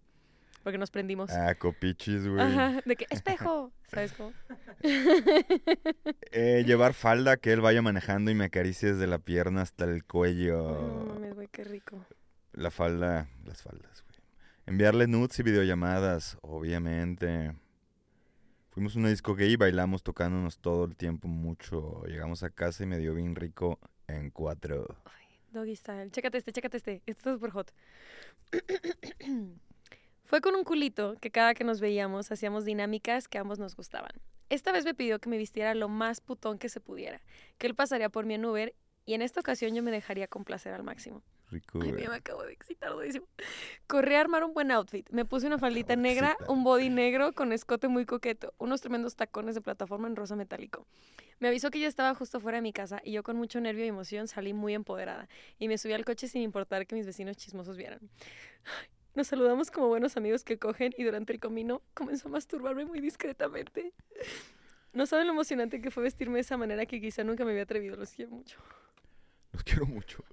Porque nos prendimos. Ah, copichis, güey. Ajá, de que, espejo, ¿sabes cómo? Eh, llevar falda, que él vaya manejando y me acaricie desde la pierna hasta el No cuello. mames, güey, qué rico. La falda, las faldas, güey. Enviarle nudes y videollamadas, obviamente. Fuimos a una disco gay bailamos tocándonos todo el tiempo mucho. Llegamos a casa y me dio bien rico en cuatro. Doggy style. Chécate este, chécate este. Este está súper hot. Fue con un culito que cada que nos veíamos hacíamos dinámicas que ambos nos gustaban. Esta vez me pidió que me vistiera lo más putón que se pudiera, que él pasaría por mí en Uber y en esta ocasión yo me dejaría complacer al máximo. Rico, Ay, me acabo de excitar durísimo. Corrí a armar un buen outfit. Me puse una faldita negra, un body negro con escote muy coqueto, unos tremendos tacones de plataforma en rosa metálico. Me avisó que ya estaba justo fuera de mi casa y yo con mucho nervio y emoción salí muy empoderada y me subí al coche sin importar que mis vecinos chismosos vieran. Nos saludamos como buenos amigos que cogen y durante el camino comenzó a masturbarme muy discretamente. No saben lo emocionante que fue vestirme de esa manera que quizá nunca me había atrevido. Los quiero mucho. Los quiero mucho.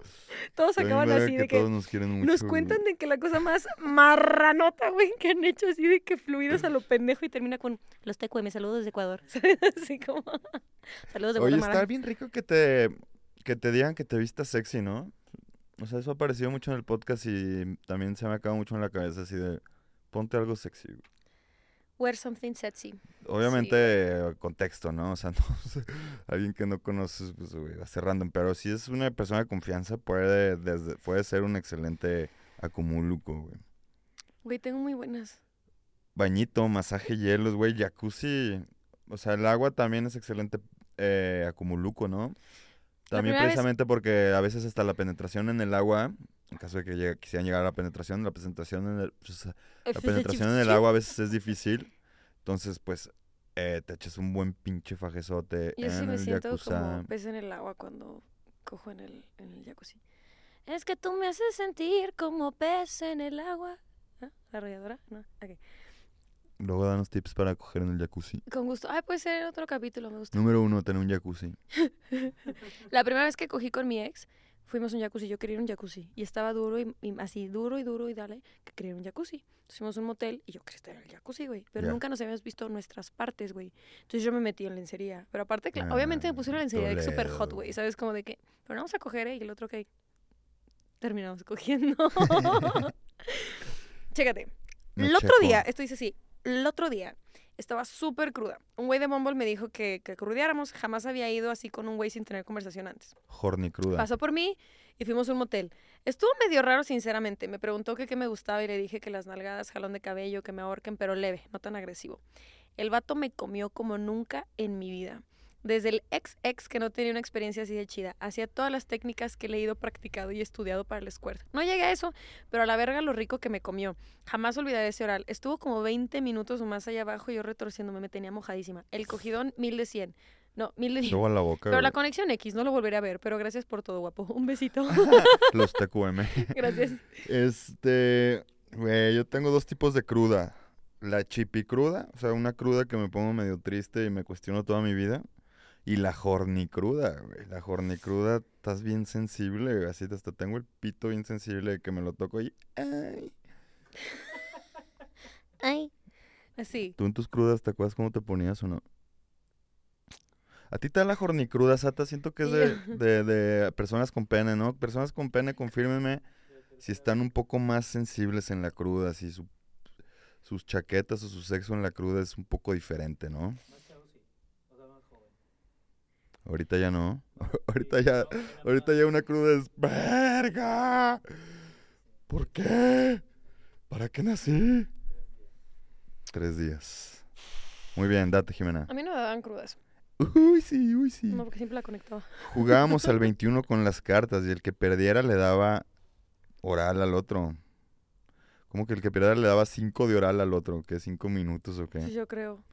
Todos También acaban así de que todos nos quieren mucho. nos cuentan de que la cosa más marranota, güey, que han hecho así de que fluidos a lo pendejo y termina con los TQM, saludos desde Ecuador. Así como saludos de Oye, Guatemala. está bien rico que te, que te digan que te vistas sexy, ¿no? O sea, eso ha aparecido mucho en el podcast y también se me acaba mucho en la cabeza así de ponte algo sexy. güey. Wear something sexy. Obviamente, eh, contexto, ¿no? O sea, no sé, alguien que no conoces, pues, güey, va a ser random. Pero si es una persona de confianza, puede, desde, puede ser un excelente acumuluco, güey. Güey, tengo muy buenas. Bañito, masaje, hielos, güey, jacuzzi. O sea, el agua también es excelente eh, acumuluco, ¿no? También vez- precisamente porque a veces hasta la penetración en el agua, en caso de que llegue- quisieran llegar a la penetración, la presentación en el, pues, la penetración en el agua a veces es difícil. Entonces, pues, eh, te echas un buen pinche fajezote Yo en sí me el siento como pez en el agua cuando cojo en el, en el jacuzzi. Es que tú me haces sentir como pez en el agua. ¿Ah? No. Ok. Luego danos tips para coger en el jacuzzi. Con gusto. Ay, puede ser otro capítulo, me gusta. Número uno, tener un jacuzzi. La primera vez que cogí con mi ex, fuimos a un jacuzzi. Yo quería ir a un jacuzzi. Y estaba duro y, y así, duro y duro y dale, que quería ir a un jacuzzi. Entonces fuimos a un motel y yo quería estar en el jacuzzi, güey. Pero nunca nos habíamos visto nuestras partes, güey. Entonces yo me metí en lencería. Pero aparte, Ah, obviamente me pusieron lencería que es súper hot, güey. ¿Sabes? Como de que, pero no vamos a coger, ¿eh? Y el otro, que terminamos cogiendo. Chécate. El otro día, esto dice así, el otro día estaba súper cruda. Un güey de Bumble me dijo que, que crudeáramos. Jamás había ido así con un güey sin tener conversación antes. Horny cruda. Pasó por mí y fuimos a un motel. Estuvo medio raro, sinceramente. Me preguntó que qué me gustaba y le dije que las nalgadas, jalón de cabello, que me ahorquen, pero leve, no tan agresivo. El vato me comió como nunca en mi vida. Desde el ex ex que no tenía una experiencia así de chida, hacía todas las técnicas que he leído, practicado y estudiado para el squirt. No llegué a eso, pero a la verga lo rico que me comió. Jamás olvidaré ese oral. Estuvo como 20 minutos o más allá abajo y yo retorciéndome, me tenía mojadísima. El cogidón, mil de 100. No, mil de 10. Luego a la boca. Pero la conexión X, no lo volveré a ver, pero gracias por todo, guapo. Un besito. Los TQM. gracias. Este, güey, yo tengo dos tipos de cruda. La chipi cruda, o sea, una cruda que me pongo medio triste y me cuestiono toda mi vida. Y la horny cruda, güey. La horny cruda, estás bien sensible, güey. Así hasta tengo el pito bien sensible de que me lo toco y... Ay. Ay. Así. ¿Tú en tus crudas te acuerdas cómo te ponías o no? A ti te da la horny cruda, Sata. Siento que es de, de, de personas con pene, ¿no? Personas con pene, confírmenme si están un poco más sensibles en la cruda, si su- sus chaquetas o su sexo en la cruda es un poco diferente, ¿no? Ahorita ya no. ahorita ya, ahorita ya una cruda es verga. ¿Por qué? ¿Para qué nací? Tres días. Muy bien, date, Jimena. A mí no me daban crudas. Uy, sí, uy, sí. No, porque siempre la conectaba. Jugábamos al 21 con las cartas y el que perdiera le daba oral al otro. Como que el que perdiera le daba cinco de oral al otro, que cinco minutos o qué. Sí, yo creo.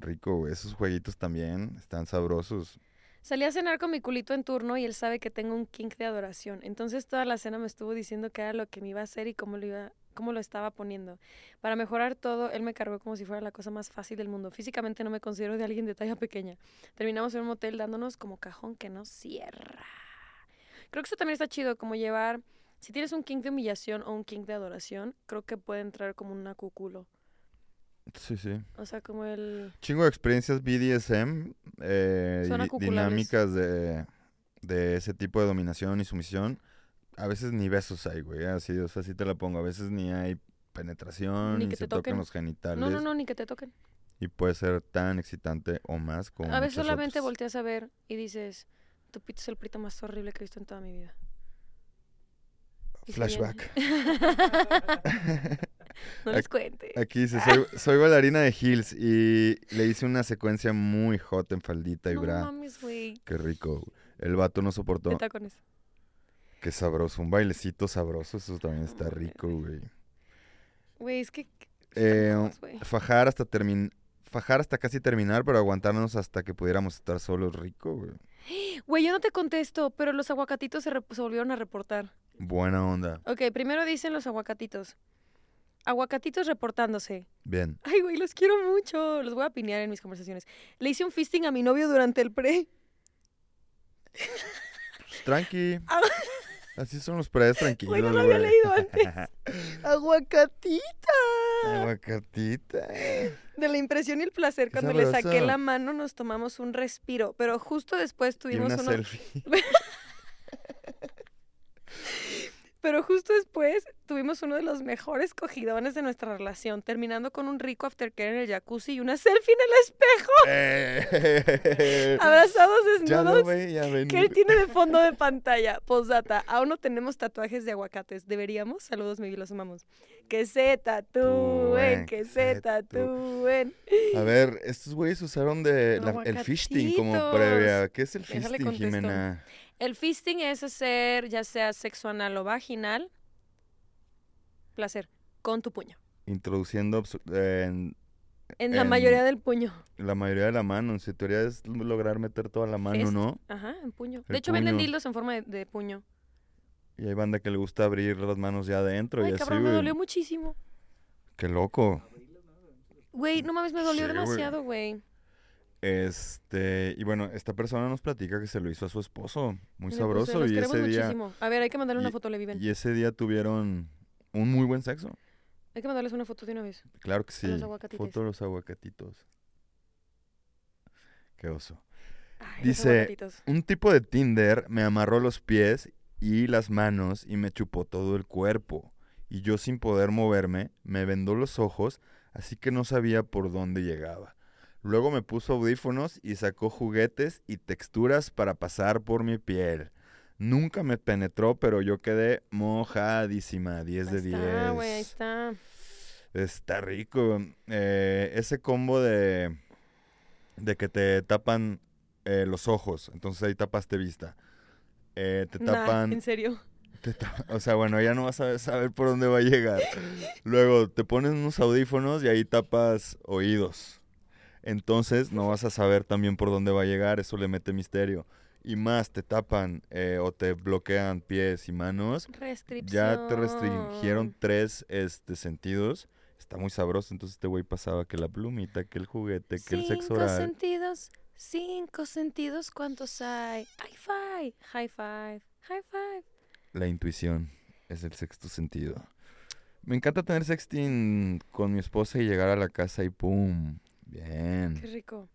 Rico, güey. Esos jueguitos también están sabrosos. Salí a cenar con mi culito en turno y él sabe que tengo un kink de adoración. Entonces toda la cena me estuvo diciendo qué era lo que me iba a hacer y cómo lo iba cómo lo estaba poniendo. Para mejorar todo, él me cargó como si fuera la cosa más fácil del mundo. Físicamente no me considero de alguien de talla pequeña. Terminamos en un motel dándonos como cajón que no cierra. Creo que eso también está chido, como llevar, si tienes un kink de humillación o un kink de adoración, creo que puede entrar como un cuculo. Sí, sí. O sea, como el... Chingo de experiencias BDSM, eh, dinámicas de, de ese tipo de dominación y sumisión. A veces ni besos hay, güey. Así, o sea, así te la pongo. A veces ni hay penetración, Ni ni, que se te tocan toquen. los genitales. No, no, no, ni que te toquen. Y puede ser tan excitante o más como A veces solamente otras. volteas a ver y dices, tu pito es el prito más horrible que he visto en toda mi vida. Se Flashback. no les cuente. Aquí dice, soy, soy bailarina de Hills y le hice una secuencia muy hot en faldita y No bra. mames, güey. Qué rico. El vato no De soportó. tacones. Qué sabroso. Un bailecito sabroso. Eso también está rico, güey. Güey, es que... Eh, fajar hasta termin fajar hasta casi terminar, pero aguantarnos hasta que pudiéramos estar solos rico, güey. Güey, yo no te contesto, pero los aguacatitos se, se volvieron a reportar. Buena onda. Ok, primero dicen los aguacatitos. Aguacatitos reportándose. Bien. Ay, güey, los quiero mucho. Los voy a pinear en mis conversaciones. Le hice un fisting a mi novio durante el pre. Pues, tranqui. Así son los predes tranquilos, Güey, no lo güey. había leído antes. Aguacatita. Aguacatita. De la impresión y el placer. Cuando le saqué la mano nos tomamos un respiro. Pero justo después Y tuvimos una uno. selfie. Pero justo después tuvimos uno de los mejores cogidones de nuestra relación. Terminando con un rico aftercare en el jacuzzi y una selfie en el espejo. Eh. Abrazados ya desnudos. veía que él tiene de fondo de pantalla. Postdata. Aún no tenemos tatuajes de aguacates. ¿Deberíamos? Saludos, mi los amamos. Que se tatúen, que se tatúen. A ver, estos güeyes usaron de la- el fisting como previa. ¿Qué es el contesto. Jimena? El fisting es hacer ya sea sexo anal o vaginal. Placer. Con tu puño. Introduciendo eh, en- En la en mayoría del puño. La mayoría de la mano. En su teoría es lograr meter toda la mano. ¿no? Ajá, en puño. El de hecho, venden dildos en forma de, de puño. Y hay banda que le gusta abrir las manos ya adentro y Ay, así, cabrón, me güey. dolió muchísimo. Qué loco. Güey, no mames, me dolió Sí, güey. demasiado, güey. Este, y bueno, esta persona nos platica que se lo hizo a su esposo. Muy Le puse, sabroso. Y ese día. muchísimo. A ver, hay que mandarle una y- foto, le viven. Y ese día tuvieron un muy buen sexo. Hay que mandarles una foto de una vez. Claro que sí. los. Foto de los aguacatitos. Qué oso. Ay, Dice-. Un tipo de Tinder me amarró los pies y las manos y me chupó todo el cuerpo. Y yo sin poder moverme, me vendó los ojos, así que no sabía por dónde llegaba. Luego me puso audífonos y sacó juguetes y texturas para pasar por mi piel. Nunca me penetró, pero yo quedé mojadísima, 10 de Ahí 10. está, güey, ahí está. Está rico. Eh, ese combo de, de que te tapan eh, los ojos, entonces ahí tapaste vista. Eh, te Nah, tapan, en serio. te ta- o sea, bueno, ya no vas a saber por dónde va a llegar. Luego te pones unos audífonos y ahí tapas oídos. Entonces no vas a saber también por dónde va a llegar, eso le mete misterio. Y más, te tapan eh, o te bloquean pies y manos. Restricción. Ya te restringieron tres este, sentidos. Está muy sabroso. Entonces este güey pasaba que la plumita, que el juguete, que el sexo Cinco oral. sentidos. Cinco sentidos, ¿cuántos hay? High five. High five. High five. La intuición es el sexto sentido. Me encanta tener sexting con mi esposa y llegar a la casa y ¡pum! Bien. Qué rico.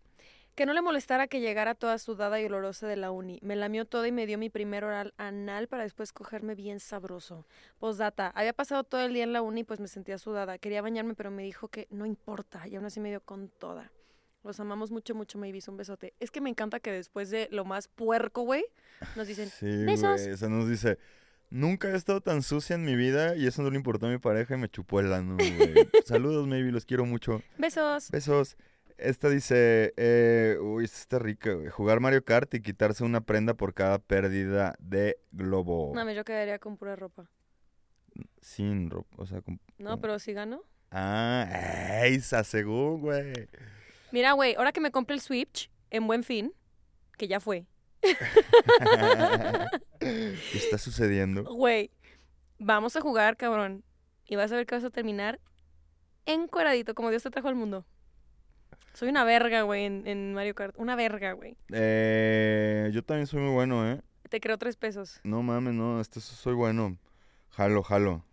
Que no le molestara que llegara toda sudada y olorosa de la uni. Me lamió todo y me dio mi primer oral anal para después cogerme bien sabroso. Postdata, había pasado todo el día en la uni pues me sentía sudada. Quería bañarme pero me dijo que no importa y aún así me dio con toda. Los amamos mucho, mucho, Mavis. Un besote. Es que me encanta que después de lo más puerco, güey, nos dicen, Sí, besos. güey. O sea, nos dice, nunca he estado tan sucia en mi vida y eso no le importó a mi pareja y me chupó el ano, güey. Saludos, maybe, los quiero mucho. besos. Besos. Esta dice, eh, uy, esta está rica, güey. Jugar Mario Kart y quitarse una prenda por cada pérdida de globo. No, me yo quedaría con pura ropa. Sin ropa, o sea, con... No, pero si gano. Ah, ey, según, güey. Mira, güey, ahora que me compre el Switch en buen fin, que ya fue. ¿Qué está sucediendo? Güey, vamos a jugar, cabrón. Y vas a ver que vas a terminar encueradito, como Dios te trajo al mundo. Soy una verga, güey, en, en Mario Kart. Una verga, güey. Eh, yo también soy muy bueno, ¿eh? Te creo tres pesos. No mames, no, esto soy bueno. Jalo, jalo.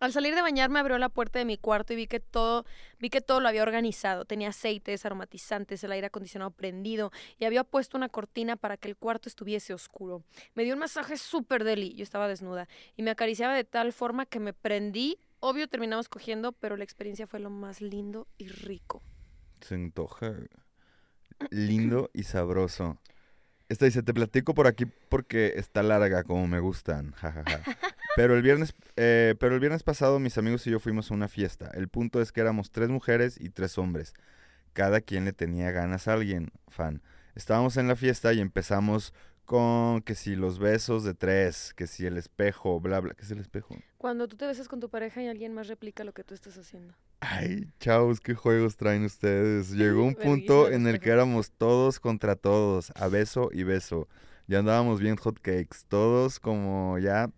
Al salir de bañar me abrió la puerta de mi cuarto y vi que todo, vi que todo lo había organizado. Tenía aceites, aromatizantes, el aire acondicionado prendido y había puesto una cortina para que el cuarto estuviese oscuro. Me dio un masaje súper deli, yo estaba desnuda, y me acariciaba de tal forma que me prendí. Obvio terminamos cogiendo, pero la experiencia fue lo más lindo y rico. Se antoja. Lindo y sabroso. Esta dice, te platico por aquí porque está larga como me gustan. jajaja. Pero el viernes, eh, pero el viernes pasado mis amigos y yo fuimos a una fiesta. El punto es que éramos tres mujeres y tres hombres. Cada quien le tenía ganas a alguien, fan. Estábamos en la fiesta y empezamos con que si los besos de tres, que si el espejo, bla, bla. ¿Qué es el espejo? Cuando tú te besas con tu pareja y alguien más replica lo que tú estás haciendo. Ay, chavos, qué juegos traen ustedes. Llegó un punto en el que éramos todos contra todos, a beso y beso. Ya andábamos bien hotcakes, todos como ya...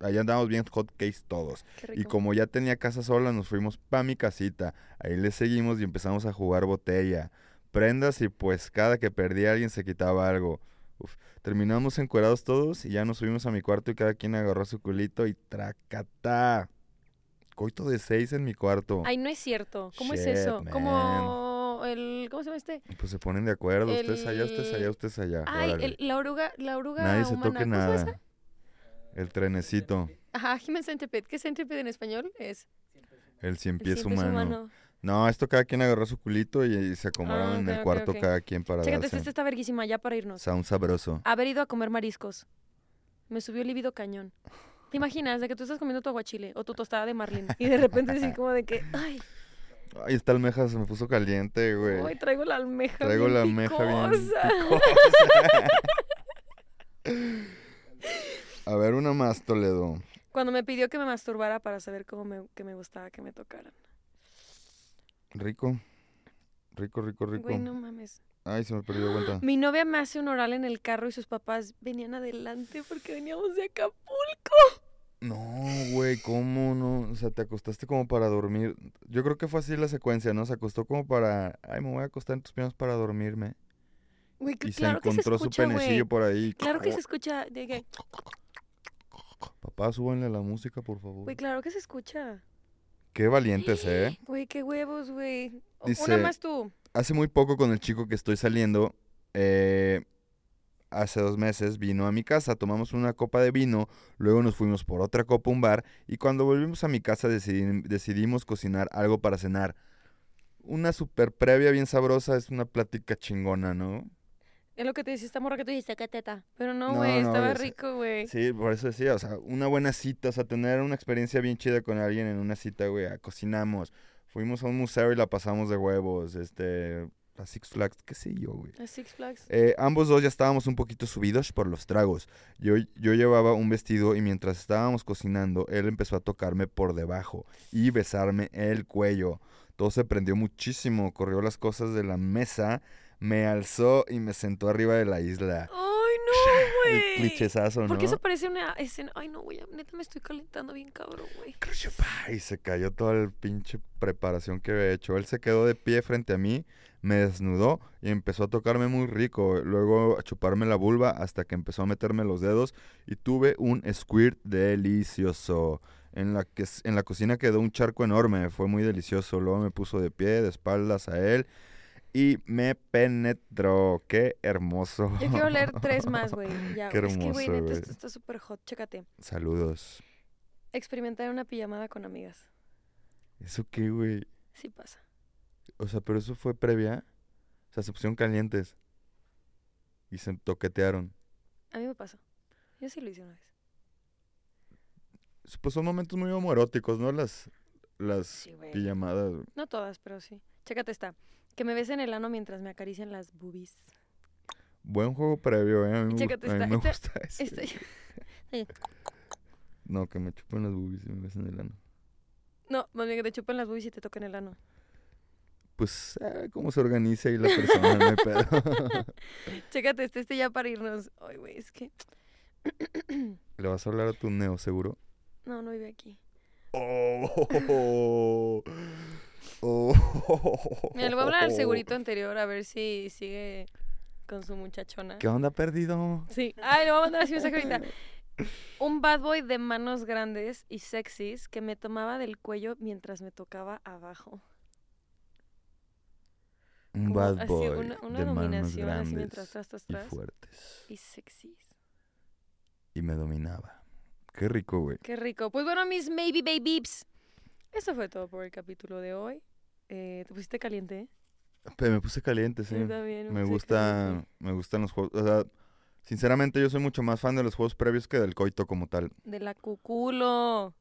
Allá andábamos bien hotcakes todos. Y como ya tenía casa sola, nos fuimos pa' mi casita. Ahí le seguimos y empezamos a jugar botella. Prendas y pues cada que perdía alguien se quitaba algo. Uf, Terminamos encuerados todos y ya nos subimos a mi cuarto y cada quien agarró su culito y tracatá. Coito de seis en mi cuarto. Ay, no es cierto. ¿Cómo es eso? man. Como el... ¿Cómo se llama este? Pues se ponen de acuerdo, ustedes allá, ustedes El- allá, ustedes allá. Ay, el- la oruga, la oruga Nadie se humana. toque ¿Cómo se llama nada. esa? El trenecito, Ajá, Human Centipede. ¿Qué centipede en español? Es el cien el pies cien pies humano. No, esto cada quien agarró su culito y, y se acomodaron Ah, en el cuarto cada quien para Chécate, darse. esta está verguísima ya para irnos. Sound sabroso. Haber ido a comer mariscos. Me subió el libido cañón. ¿Te imaginas de que tú estás comiendo tu aguachile o tu tostada de marlin y de repente así como de que, ay, Ay, esta almeja se me puso caliente, güey. hoy traigo la almeja Traigo bien la almeja bien picosa"? picosa. A ver, una más, Toledo. Cuando me pidió que me masturbara para saber cómo me, que me gustaba que me tocaran. Rico. Rico, rico, rico. Güey, no mames. Ay, se me perdió la cuenta. Mi novia me hace un oral en el carro y sus papás venían adelante porque veníamos de Acapulco. No, güey, ¿cómo no? O sea, te acostaste como para dormir. Yo creo que fue así la secuencia, ¿no? Se acostó como para. Ay, me voy a acostar en tus piernas para dormirme. Güey, que Y se claro que se encontró su escucha, güey. penecillo por ahí. Claro que se escucha. de que- Papá, súbanle la música, por favor. Güey, claro que se escucha. Qué valientes, ¿eh? Güey, qué huevos, güey. Una más tú. Hace muy poco con el chico que estoy saliendo, eh, hace dos meses, vino a mi casa, tomamos una copa de vino, luego nos fuimos por otra copa a un bar y cuando volvimos a mi casa decidi- decidimos cocinar algo para cenar. Una super previa bien sabrosa, es una plática chingona, ¿no? Es lo que te decía esta morra que tú dijiste, qué teta. Pero no, güey, no, estaba es- rico, güey. Sí, por eso decía, o sea, una buena cita, o sea, tener una experiencia bien chida con alguien en una cita, güey, cocinamos, fuimos a un museo y la pasamos de huevos, este, a Six Flags, qué sé yo, güey. A Six Flags. Eh, ambos dos ya estábamos un poquito subidos por los tragos. Yo, yo llevaba un vestido y mientras estábamos cocinando, él empezó a tocarme por debajo y besarme el cuello. Todo se prendió muchísimo, corrió las cosas de la mesa, me alzó y me sentó arriba de la isla. Ay, no, El güey. clichesazo, ¿no? Porque eso parece una escena. Ay, no, güey, neta me estoy calentando bien cabrón, güey. Y se cayó toda la pinche preparación que había hecho. Él se quedó de pie frente a mí, me desnudó y empezó a tocarme muy rico. Luego a chuparme la vulva hasta que empezó a meterme los dedos y tuve un squirt delicioso. En la, que, en la cocina quedó un charco enorme, fue muy delicioso. Luego me puso de pie, de espaldas a él y me penetró. Qué hermoso. Yo quiero leer tres más, güey. Qué es que, güey, hermoso, esto está súper hot. Chécate. Saludos. Experimentar una pijamada con amigas. ¿Eso qué, güey? Sí pasa. O sea, pero eso fue previa. O sea, se pusieron calientes. Y se toquetearon. A mí me pasó. Yo sí lo hice una vez. Pues son momentos muy homoeróticos, ¿no? Las, las Sí, pijamadas. No todas, pero sí. Chécate esta. Que me besen el ano mientras me acarician las boobies. Buen juego previo, ¿eh? A mí Chécate a me gusta ese. Este... No, que me chupen las boobies y me besen el ano. No, más bien que te chupen las boobies y te toquen el ano. Pues, ah, cómo se organiza ahí la persona, no hay pedo. Chécate este, este ya para irnos. Ay, güey, es que... ¿Le vas a hablar a tu neo, seguro? No, no vive aquí. Oh, oh. Mira, le voy a hablar al segurito anterior a ver si sigue con su muchachona. ¿Qué onda, perdido? Sí. Ay, le voy a mandar así un mensaje ahorita. Un bad boy de manos grandes y sexys que me tomaba del cuello mientras me tocaba abajo. Un Como bad así, boy una, una de manos dominación así grandes mientras tras, tras, y tras. fuertes. Y sexys. Y me dominaba. Qué rico, güey. Qué rico. Pues bueno, mis maybe babies. Eso fue todo por el capítulo de hoy. Eh, ¿Te pusiste caliente? eh? Me puse caliente, sí. Yo también Me gusta, caliente. me gustan los juegos. O sea, sinceramente yo soy mucho más fan de los juegos previos que del coito como tal. De la cuculo.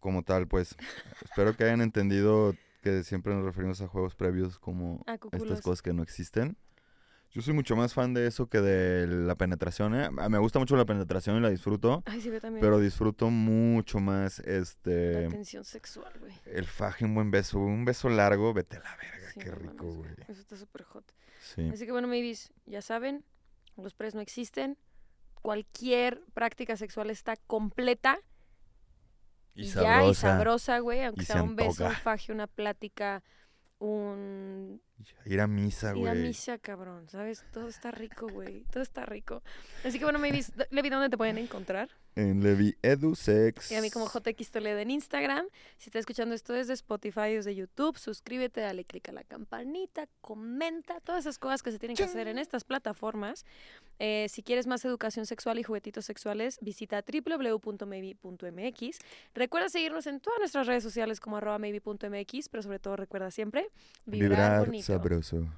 Como tal, pues. Espero que hayan entendido que siempre nos referimos a juegos previos como A estas cosas que no existen. Yo soy mucho más fan de eso que de la penetración, ¿eh? Me gusta mucho la penetración y la disfruto, Ay, sí, yo también. pero disfruto mucho más La este tensión sexual, güey. el faje, un buen beso, un beso largo, vete a la verga, Sí, qué rico, mames, güey. Eso está súper hot. Sí. Así que bueno, maybes, ya saben, los pres no existen. Cualquier práctica sexual está completa Y, y, sabrosa. ya, y sabrosa, güey. Aunque sea se un beso, un faje, una plática, un... Ir a misa, Ir a güey. misa, cabrón, ¿sabes? Todo está rico, güey. Todo está rico. Así que bueno, maybes, Levi, ¿dónde te pueden encontrar? En Levi Edu Sex. Y a mí como JX Toledo en Instagram. Si estás escuchando esto desde Spotify o desde YouTube, suscríbete, dale click a la campanita, comenta, todas esas cosas que se tienen que hacer en estas plataformas. Eh, si quieres más educación sexual y juguetitos sexuales, visita www.maybe.mx. Recuerda seguirnos en todas nuestras redes sociales como arroba maybe.mx, pero sobre todo recuerda siempre vibrar, Vibrar bonito. sabroso.